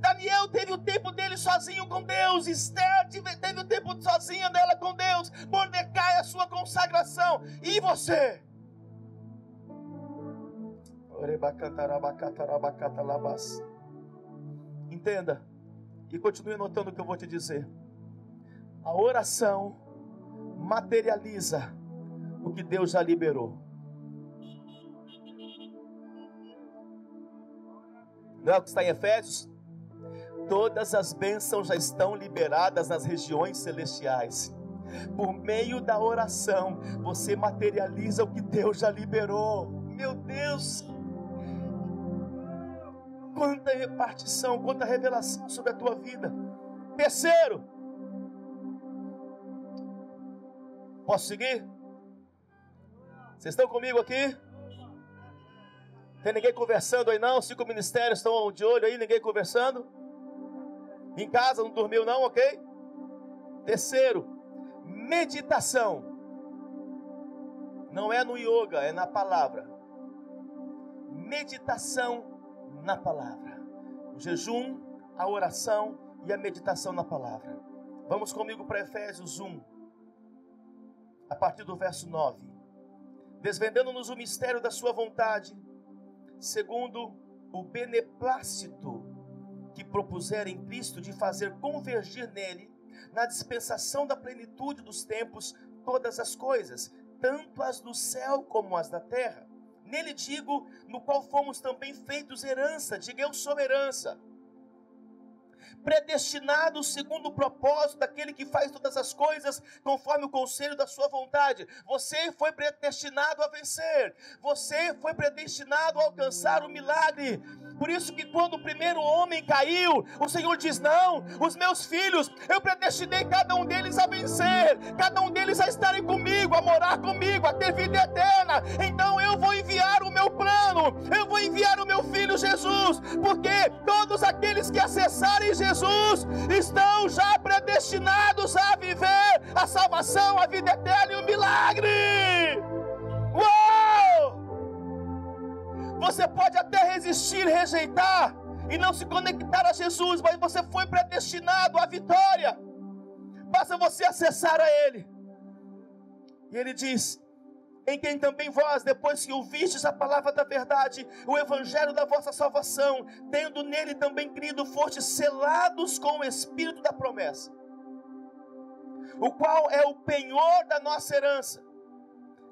Daniel teve o tempo dele sozinho com Deus. Esther teve o tempo sozinha dela com Deus. Mordecai, a sua consagração. E você? Entenda e continue notando o que eu vou te dizer. A oração materializa o que Deus já liberou. Não é o que está em Efésios? Todas as bênçãos já estão liberadas nas regiões celestiais. Por meio da oração, você materializa o que Deus já liberou. Meu Deus, quanta repartição, quanta revelação sobre a tua vida. Terceiro, posso seguir? Vocês estão comigo aqui? Tem ninguém conversando aí não? Cinco ministérios estão de olho aí, ninguém conversando? Em casa não dormiu não, ok? Terceiro, meditação. Não é no yoga, é na palavra. Meditação na palavra. O jejum, a oração e a meditação na palavra. Vamos comigo para Efésios 1, a partir do verso 9 desvendando-nos o mistério da sua vontade, segundo o beneplácito que em Cristo de fazer convergir nele, na dispensação da plenitude dos tempos, todas as coisas, tanto as do céu como as da terra. Nele digo, no qual fomos também feitos herança, diga eu sou herança predestinado segundo o propósito daquele que faz todas as coisas conforme o conselho da sua vontade. Você foi predestinado a vencer, você foi predestinado a alcançar o milagre. Por isso que quando o primeiro homem caiu, o Senhor diz: "Não, os meus filhos, eu predestinei cada um deles a vencer, cada um deles a estarem comigo, a morar comigo, a ter vida eterna. Então eu vou enviar o meu plano, eu vou enviar o meu filho Jesus, porque todos aqueles que acessarem Jesus estão já predestinados a viver a salvação, a vida eterna e o milagre. Uou! Você pode até resistir, rejeitar e não se conectar a Jesus, mas você foi predestinado à vitória. Basta você acessar a Ele. E Ele diz: em quem também vós, depois que ouvistes a palavra da verdade, o evangelho da vossa salvação, tendo nele também crido, fostes selados com o espírito da promessa, o qual é o penhor da nossa herança,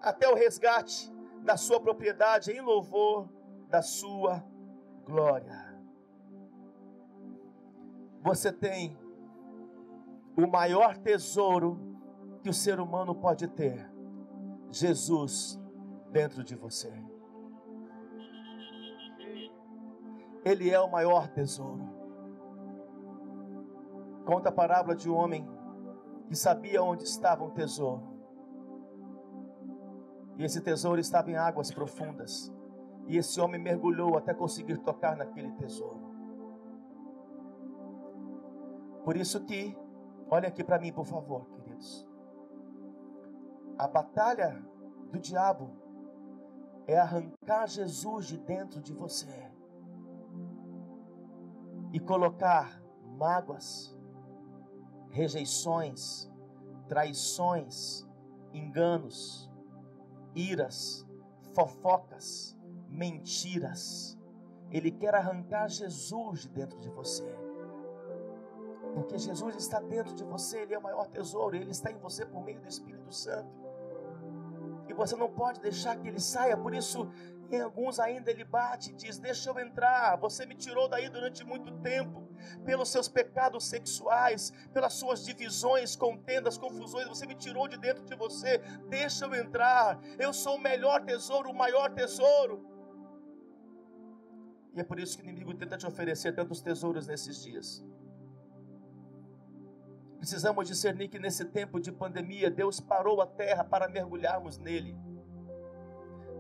até o resgate da sua propriedade em louvor da sua glória. Você tem o maior tesouro que o ser humano pode ter: Jesus dentro de você. Ele é o maior tesouro. Conta a parábola de um homem que sabia onde estava um tesouro. E esse tesouro estava em águas profundas. E esse homem mergulhou até conseguir tocar naquele tesouro. Por isso que, olha aqui para mim, por favor, queridos. A batalha do diabo é arrancar Jesus de dentro de você e colocar mágoas, rejeições, traições, enganos, iras, fofocas, mentiras. Ele quer arrancar Jesus de dentro de você. Porque Jesus está dentro de você, Ele é o maior tesouro, Ele está em você por meio do Espírito Santo. E você não pode deixar que Ele saia, por isso, em alguns ainda Ele bate e diz: Deixa eu entrar, você me tirou daí durante muito tempo, pelos seus pecados sexuais, pelas suas divisões, contendas, confusões, você me tirou de dentro de você, deixa eu entrar, eu sou o melhor tesouro, o maior tesouro. E é por isso que o inimigo tenta te oferecer tantos tesouros nesses dias. Precisamos discernir que nesse tempo de pandemia, Deus parou a terra para mergulharmos nele.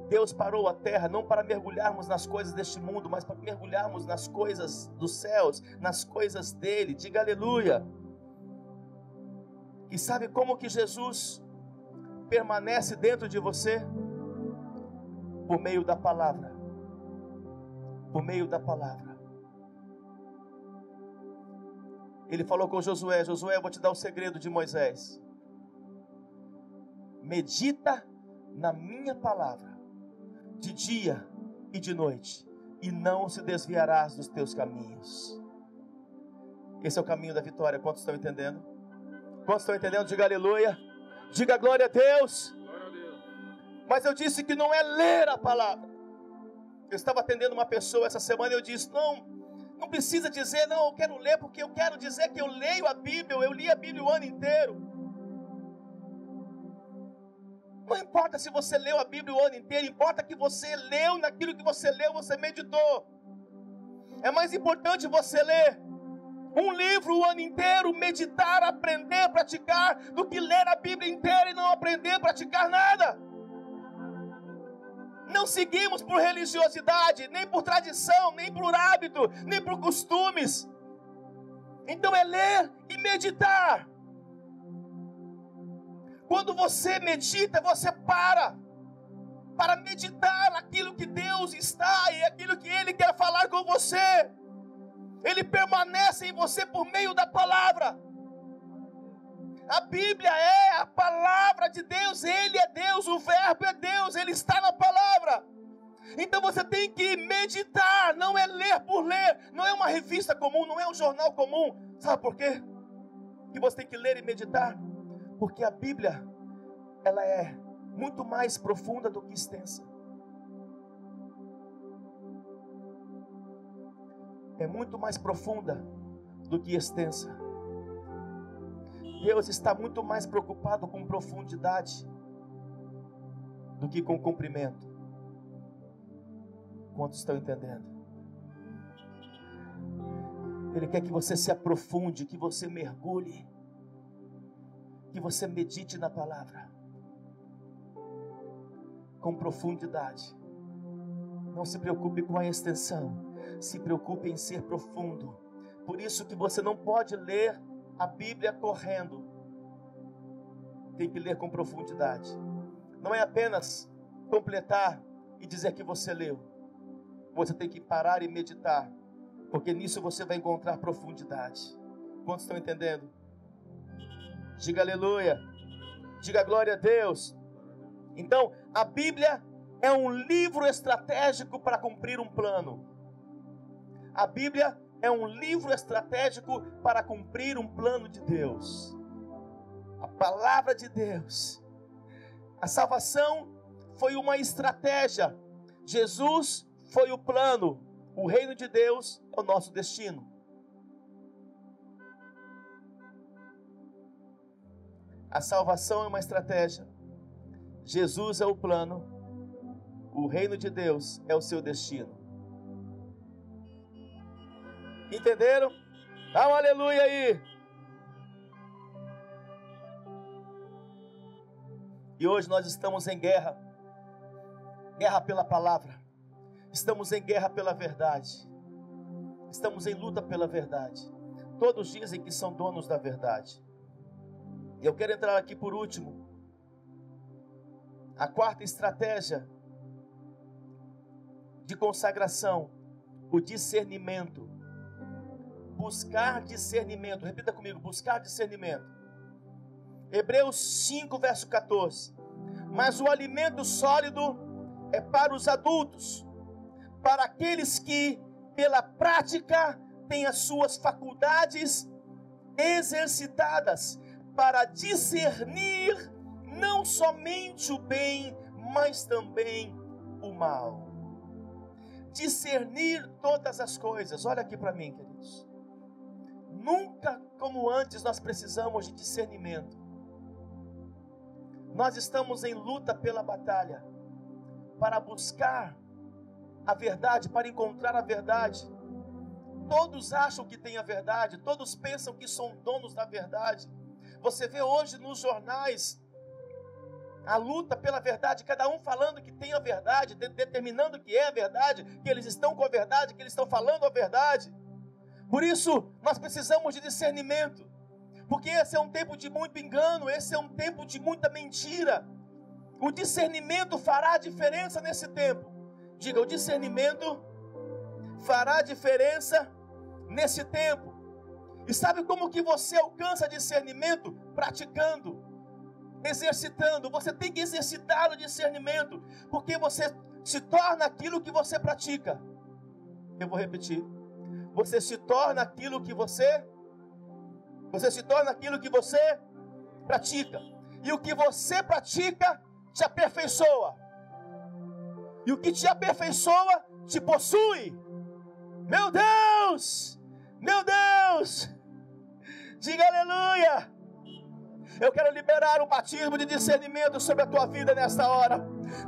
Deus parou a terra não para mergulharmos nas coisas deste mundo, mas para mergulharmos nas coisas dos céus, nas coisas dele. Diga aleluia. E sabe como que Jesus permanece dentro de você? Por meio da palavra. Por meio da palavra. Ele falou com Josué: Josué, eu vou te dar o segredo de Moisés. Medita na minha palavra, de dia e de noite, e não se desviarás dos teus caminhos. Esse é o caminho da vitória. Quantos estão entendendo? Quantos estão entendendo? Diga aleluia. Diga glória a Deus. Mas eu disse que não é ler a palavra. Eu estava atendendo uma pessoa essa semana e eu disse: não, não precisa dizer, não, eu quero ler, porque eu quero dizer que eu leio a Bíblia, eu li a Bíblia o ano inteiro. Não importa se você leu a Bíblia o ano inteiro, importa que você leu naquilo que você leu, você meditou. É mais importante você ler um livro o ano inteiro, meditar, aprender, praticar, do que ler a Bíblia inteira e não aprender, praticar nada. Não seguimos por religiosidade, nem por tradição, nem por hábito, nem por costumes. Então é ler e meditar. Quando você medita, você para para meditar naquilo que Deus está e aquilo que Ele quer falar com você. Ele permanece em você por meio da palavra. A Bíblia é a palavra de Deus, Ele é Deus, o Verbo é Deus, Ele está na palavra. Então você tem que meditar, não é ler por ler, não é uma revista comum, não é um jornal comum. Sabe por quê? Que você tem que ler e meditar? Porque a Bíblia, ela é muito mais profunda do que extensa. É muito mais profunda do que extensa. Deus está muito mais preocupado com profundidade do que com comprimento. Quantos estão entendendo? Ele quer que você se aprofunde, que você mergulhe, que você medite na palavra com profundidade. Não se preocupe com a extensão, se preocupe em ser profundo. Por isso que você não pode ler a Bíblia correndo, tem que ler com profundidade. Não é apenas completar e dizer que você leu. Você tem que parar e meditar, porque nisso você vai encontrar profundidade. Quantos estão entendendo? Diga aleluia. Diga glória a Deus. Então, a Bíblia é um livro estratégico para cumprir um plano. A Bíblia é um livro estratégico para cumprir um plano de Deus. A palavra de Deus. A salvação foi uma estratégia. Jesus foi o plano. O reino de Deus é o nosso destino. A salvação é uma estratégia. Jesus é o plano. O reino de Deus é o seu destino. Entenderam? Dá um aleluia aí. E hoje nós estamos em guerra guerra pela palavra, estamos em guerra pela verdade, estamos em luta pela verdade. Todos dizem que são donos da verdade. Eu quero entrar aqui por último. A quarta estratégia de consagração, o discernimento. Buscar discernimento. Repita comigo: buscar discernimento. Hebreus 5, verso 14. Mas o alimento sólido é para os adultos, para aqueles que, pela prática, têm as suas faculdades exercitadas para discernir não somente o bem, mas também o mal. Discernir todas as coisas. Olha aqui para mim, queridos. Nunca como antes nós precisamos de discernimento. Nós estamos em luta pela batalha para buscar a verdade, para encontrar a verdade. Todos acham que têm a verdade, todos pensam que são donos da verdade. Você vê hoje nos jornais a luta pela verdade, cada um falando que tem a verdade, de, determinando que é a verdade, que eles estão com a verdade, que eles estão falando a verdade. Por isso, nós precisamos de discernimento, porque esse é um tempo de muito engano, esse é um tempo de muita mentira. O discernimento fará a diferença nesse tempo. Diga, o discernimento fará a diferença nesse tempo. E sabe como que você alcança discernimento? Praticando, exercitando. Você tem que exercitar o discernimento, porque você se torna aquilo que você pratica. Eu vou repetir. Você se torna aquilo que você você se torna aquilo que você pratica. E o que você pratica te aperfeiçoa. E o que te aperfeiçoa te possui. Meu Deus! Meu Deus! Diga aleluia! Eu quero liberar um batismo de discernimento sobre a tua vida nesta hora.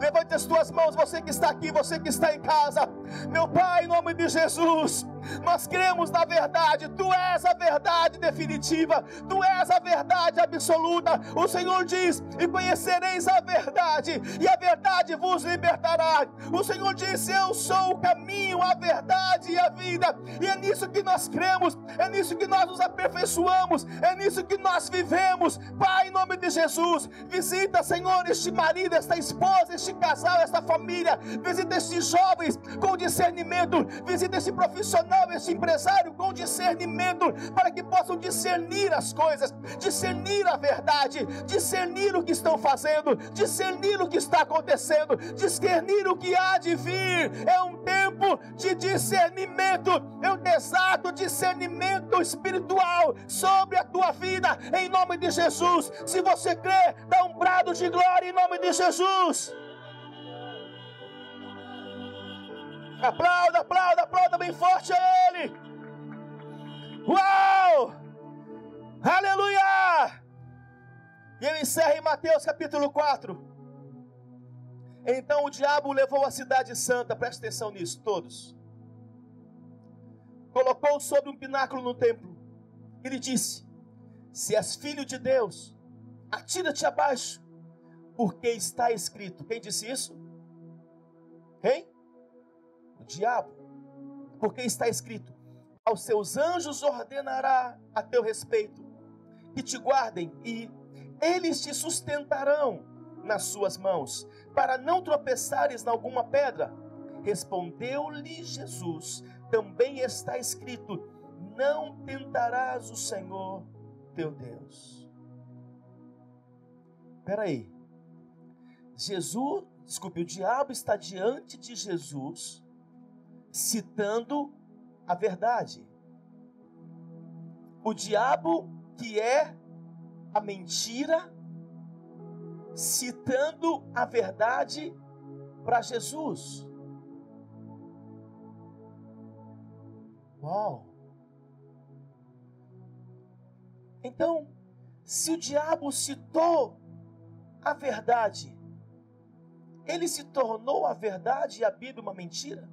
Levante as tuas mãos, você que está aqui, você que está em casa. Meu Pai, em nome de Jesus, nós cremos na verdade, Tu és a verdade definitiva, Tu és a verdade absoluta. O Senhor diz: E conhecereis a verdade, e a verdade vos libertará. O Senhor diz: Eu sou o caminho, a verdade e a vida, e é nisso que nós cremos, é nisso que nós nos aperfeiçoamos, é nisso que nós vivemos. Pai, em nome de Jesus, visita, Senhor, este marido, esta esposa, este casal, esta família, visita estes jovens com discernimento, visita este profissional esse empresário com discernimento, para que possam discernir as coisas, discernir a verdade, discernir o que estão fazendo, discernir o que está acontecendo, discernir o que há de vir. É um tempo de discernimento, é um exato discernimento espiritual sobre a tua vida, em nome de Jesus. Se você crê, dá um brado de glória em nome de Jesus. Aplauda, aplauda, aplauda bem forte a Ele. Uau! Aleluia! E ele encerra em Mateus capítulo 4. Então o diabo levou a cidade santa, preste atenção nisso, todos. Colocou sobre um pináculo no templo. E lhe disse: Se és filho de Deus, atira-te abaixo, porque está escrito. Quem disse isso? Quem? O diabo, porque está escrito: aos seus anjos ordenará a teu respeito que te guardem e eles te sustentarão nas suas mãos, para não tropeçares em alguma pedra. Respondeu-lhe Jesus: Também está escrito: Não tentarás o Senhor teu Deus. Espera aí. Jesus, desculpe, o diabo está diante de Jesus citando a verdade. O diabo, que é a mentira, citando a verdade para Jesus. Uau! Então, se o diabo citou a verdade, ele se tornou a verdade e a Bíblia uma mentira?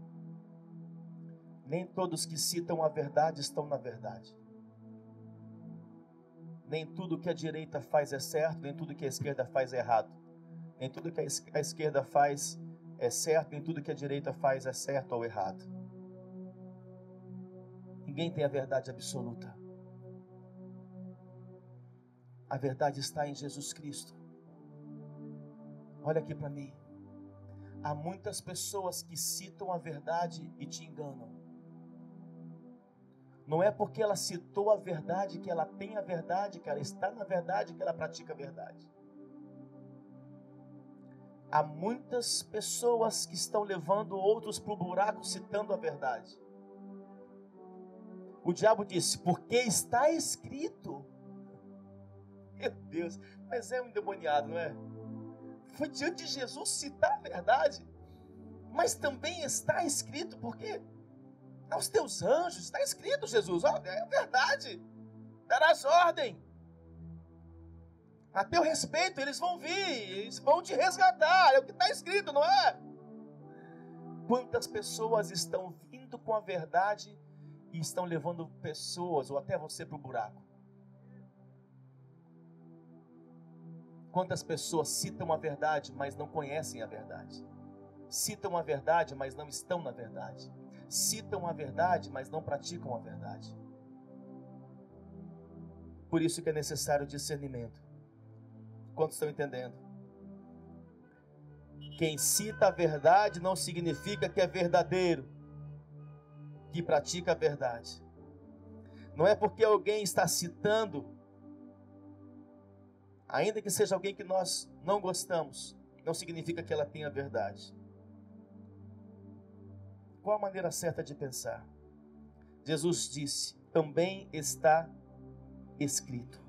Nem todos que citam a verdade estão na verdade. Nem tudo que a direita faz é certo, nem tudo que a esquerda faz é errado. Nem tudo que a esquerda faz é certo, nem tudo que a direita faz é certo ou errado. Ninguém tem a verdade absoluta. A verdade está em Jesus Cristo. Olha aqui para mim. Há muitas pessoas que citam a verdade e te enganam. Não é porque ela citou a verdade que ela tem a verdade, que ela está na verdade, que ela pratica a verdade. Há muitas pessoas que estão levando outros para o buraco citando a verdade. O diabo disse: porque está escrito. Meu Deus, mas é um endemoniado, não é? Foi diante de Jesus citar a verdade, mas também está escrito, porque aos teus anjos está escrito, Jesus, é verdade, darás ordem. A teu respeito, eles vão vir, eles vão te resgatar, é o que está escrito, não é? Quantas pessoas estão vindo com a verdade e estão levando pessoas ou até você para o buraco? Quantas pessoas citam a verdade, mas não conhecem a verdade? Citam a verdade, mas não estão na verdade. Citam a verdade, mas não praticam a verdade. Por isso que é necessário discernimento. Quantos estão entendendo? Quem cita a verdade não significa que é verdadeiro, que pratica a verdade. Não é porque alguém está citando, ainda que seja alguém que nós não gostamos, não significa que ela tenha verdade. Qual a maneira certa de pensar? Jesus disse: também está escrito.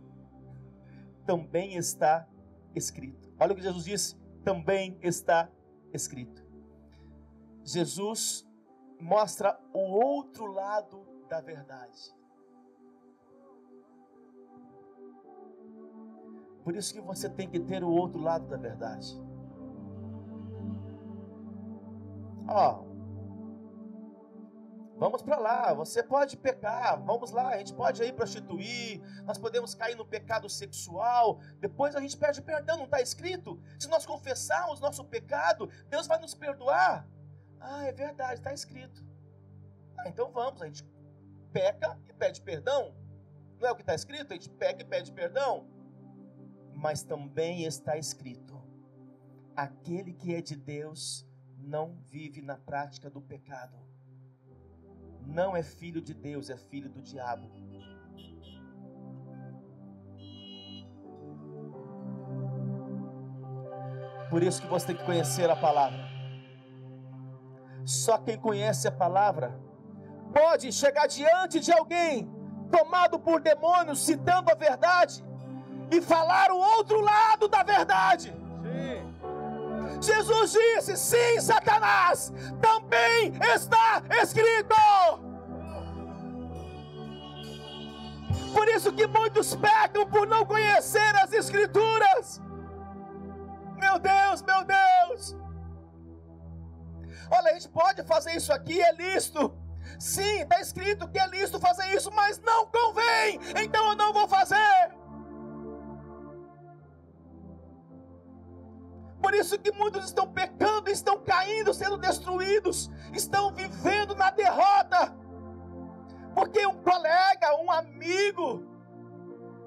Também está escrito. Olha o que Jesus disse: também está escrito. Jesus mostra o outro lado da verdade. Por isso que você tem que ter o outro lado da verdade. Ó, Vamos para lá, você pode pecar, vamos lá, a gente pode aí prostituir, nós podemos cair no pecado sexual, depois a gente pede perdão, não está escrito? Se nós confessarmos nosso pecado, Deus vai nos perdoar. Ah, é verdade, está escrito. Ah, então vamos, a gente peca e pede perdão. Não é o que está escrito? A gente peca e pede perdão. Mas também está escrito: aquele que é de Deus não vive na prática do pecado não é filho de Deus, é filho do diabo. Por isso que você tem que conhecer a palavra. Só quem conhece a palavra pode chegar diante de alguém tomado por demônios, citando a verdade e falar o outro lado da verdade. Jesus disse: sim, Satanás, também está escrito. Por isso que muitos pecam por não conhecer as Escrituras. Meu Deus, meu Deus. Olha, a gente pode fazer isso aqui, é listo. Sim, está escrito que é listo fazer isso, mas não convém, então eu não vou fazer. Por isso que muitos estão pecando, estão caindo, sendo destruídos, estão vivendo na derrota. Porque um colega, um amigo,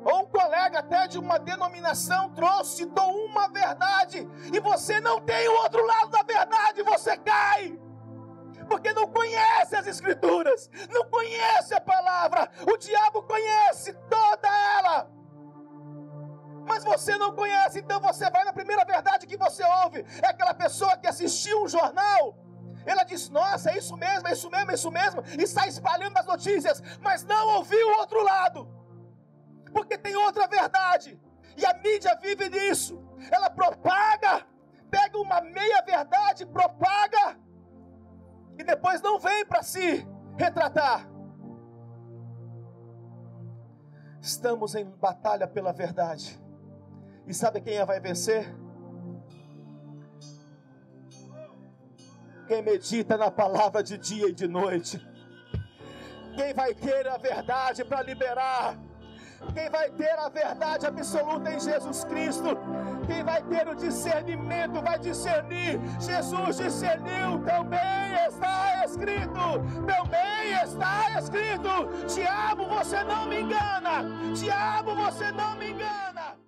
ou um colega até de uma denominação trouxe, citou uma verdade, e você não tem o outro lado da verdade, você cai. Porque não conhece as Escrituras, não conhece a palavra, o diabo conhece toda ela mas você não conhece, então você vai na primeira verdade que você ouve. É aquela pessoa que assistiu um jornal. Ela diz: Nossa, é isso mesmo, é isso mesmo, é isso mesmo, e sai espalhando as notícias, mas não ouviu o outro lado, porque tem outra verdade, e a mídia vive disso. Ela propaga, pega uma meia verdade, propaga, e depois não vem para si retratar. Estamos em batalha pela verdade. E sabe quem vai vencer? Quem medita na palavra de dia e de noite. Quem vai ter a verdade para liberar. quem vai ter a verdade absoluta em Jesus Cristo, quem vai ter o discernimento, vai discernir. Jesus discerniu, também está escrito, também está escrito. Diabo, você não me engana, diabo, você não me engana.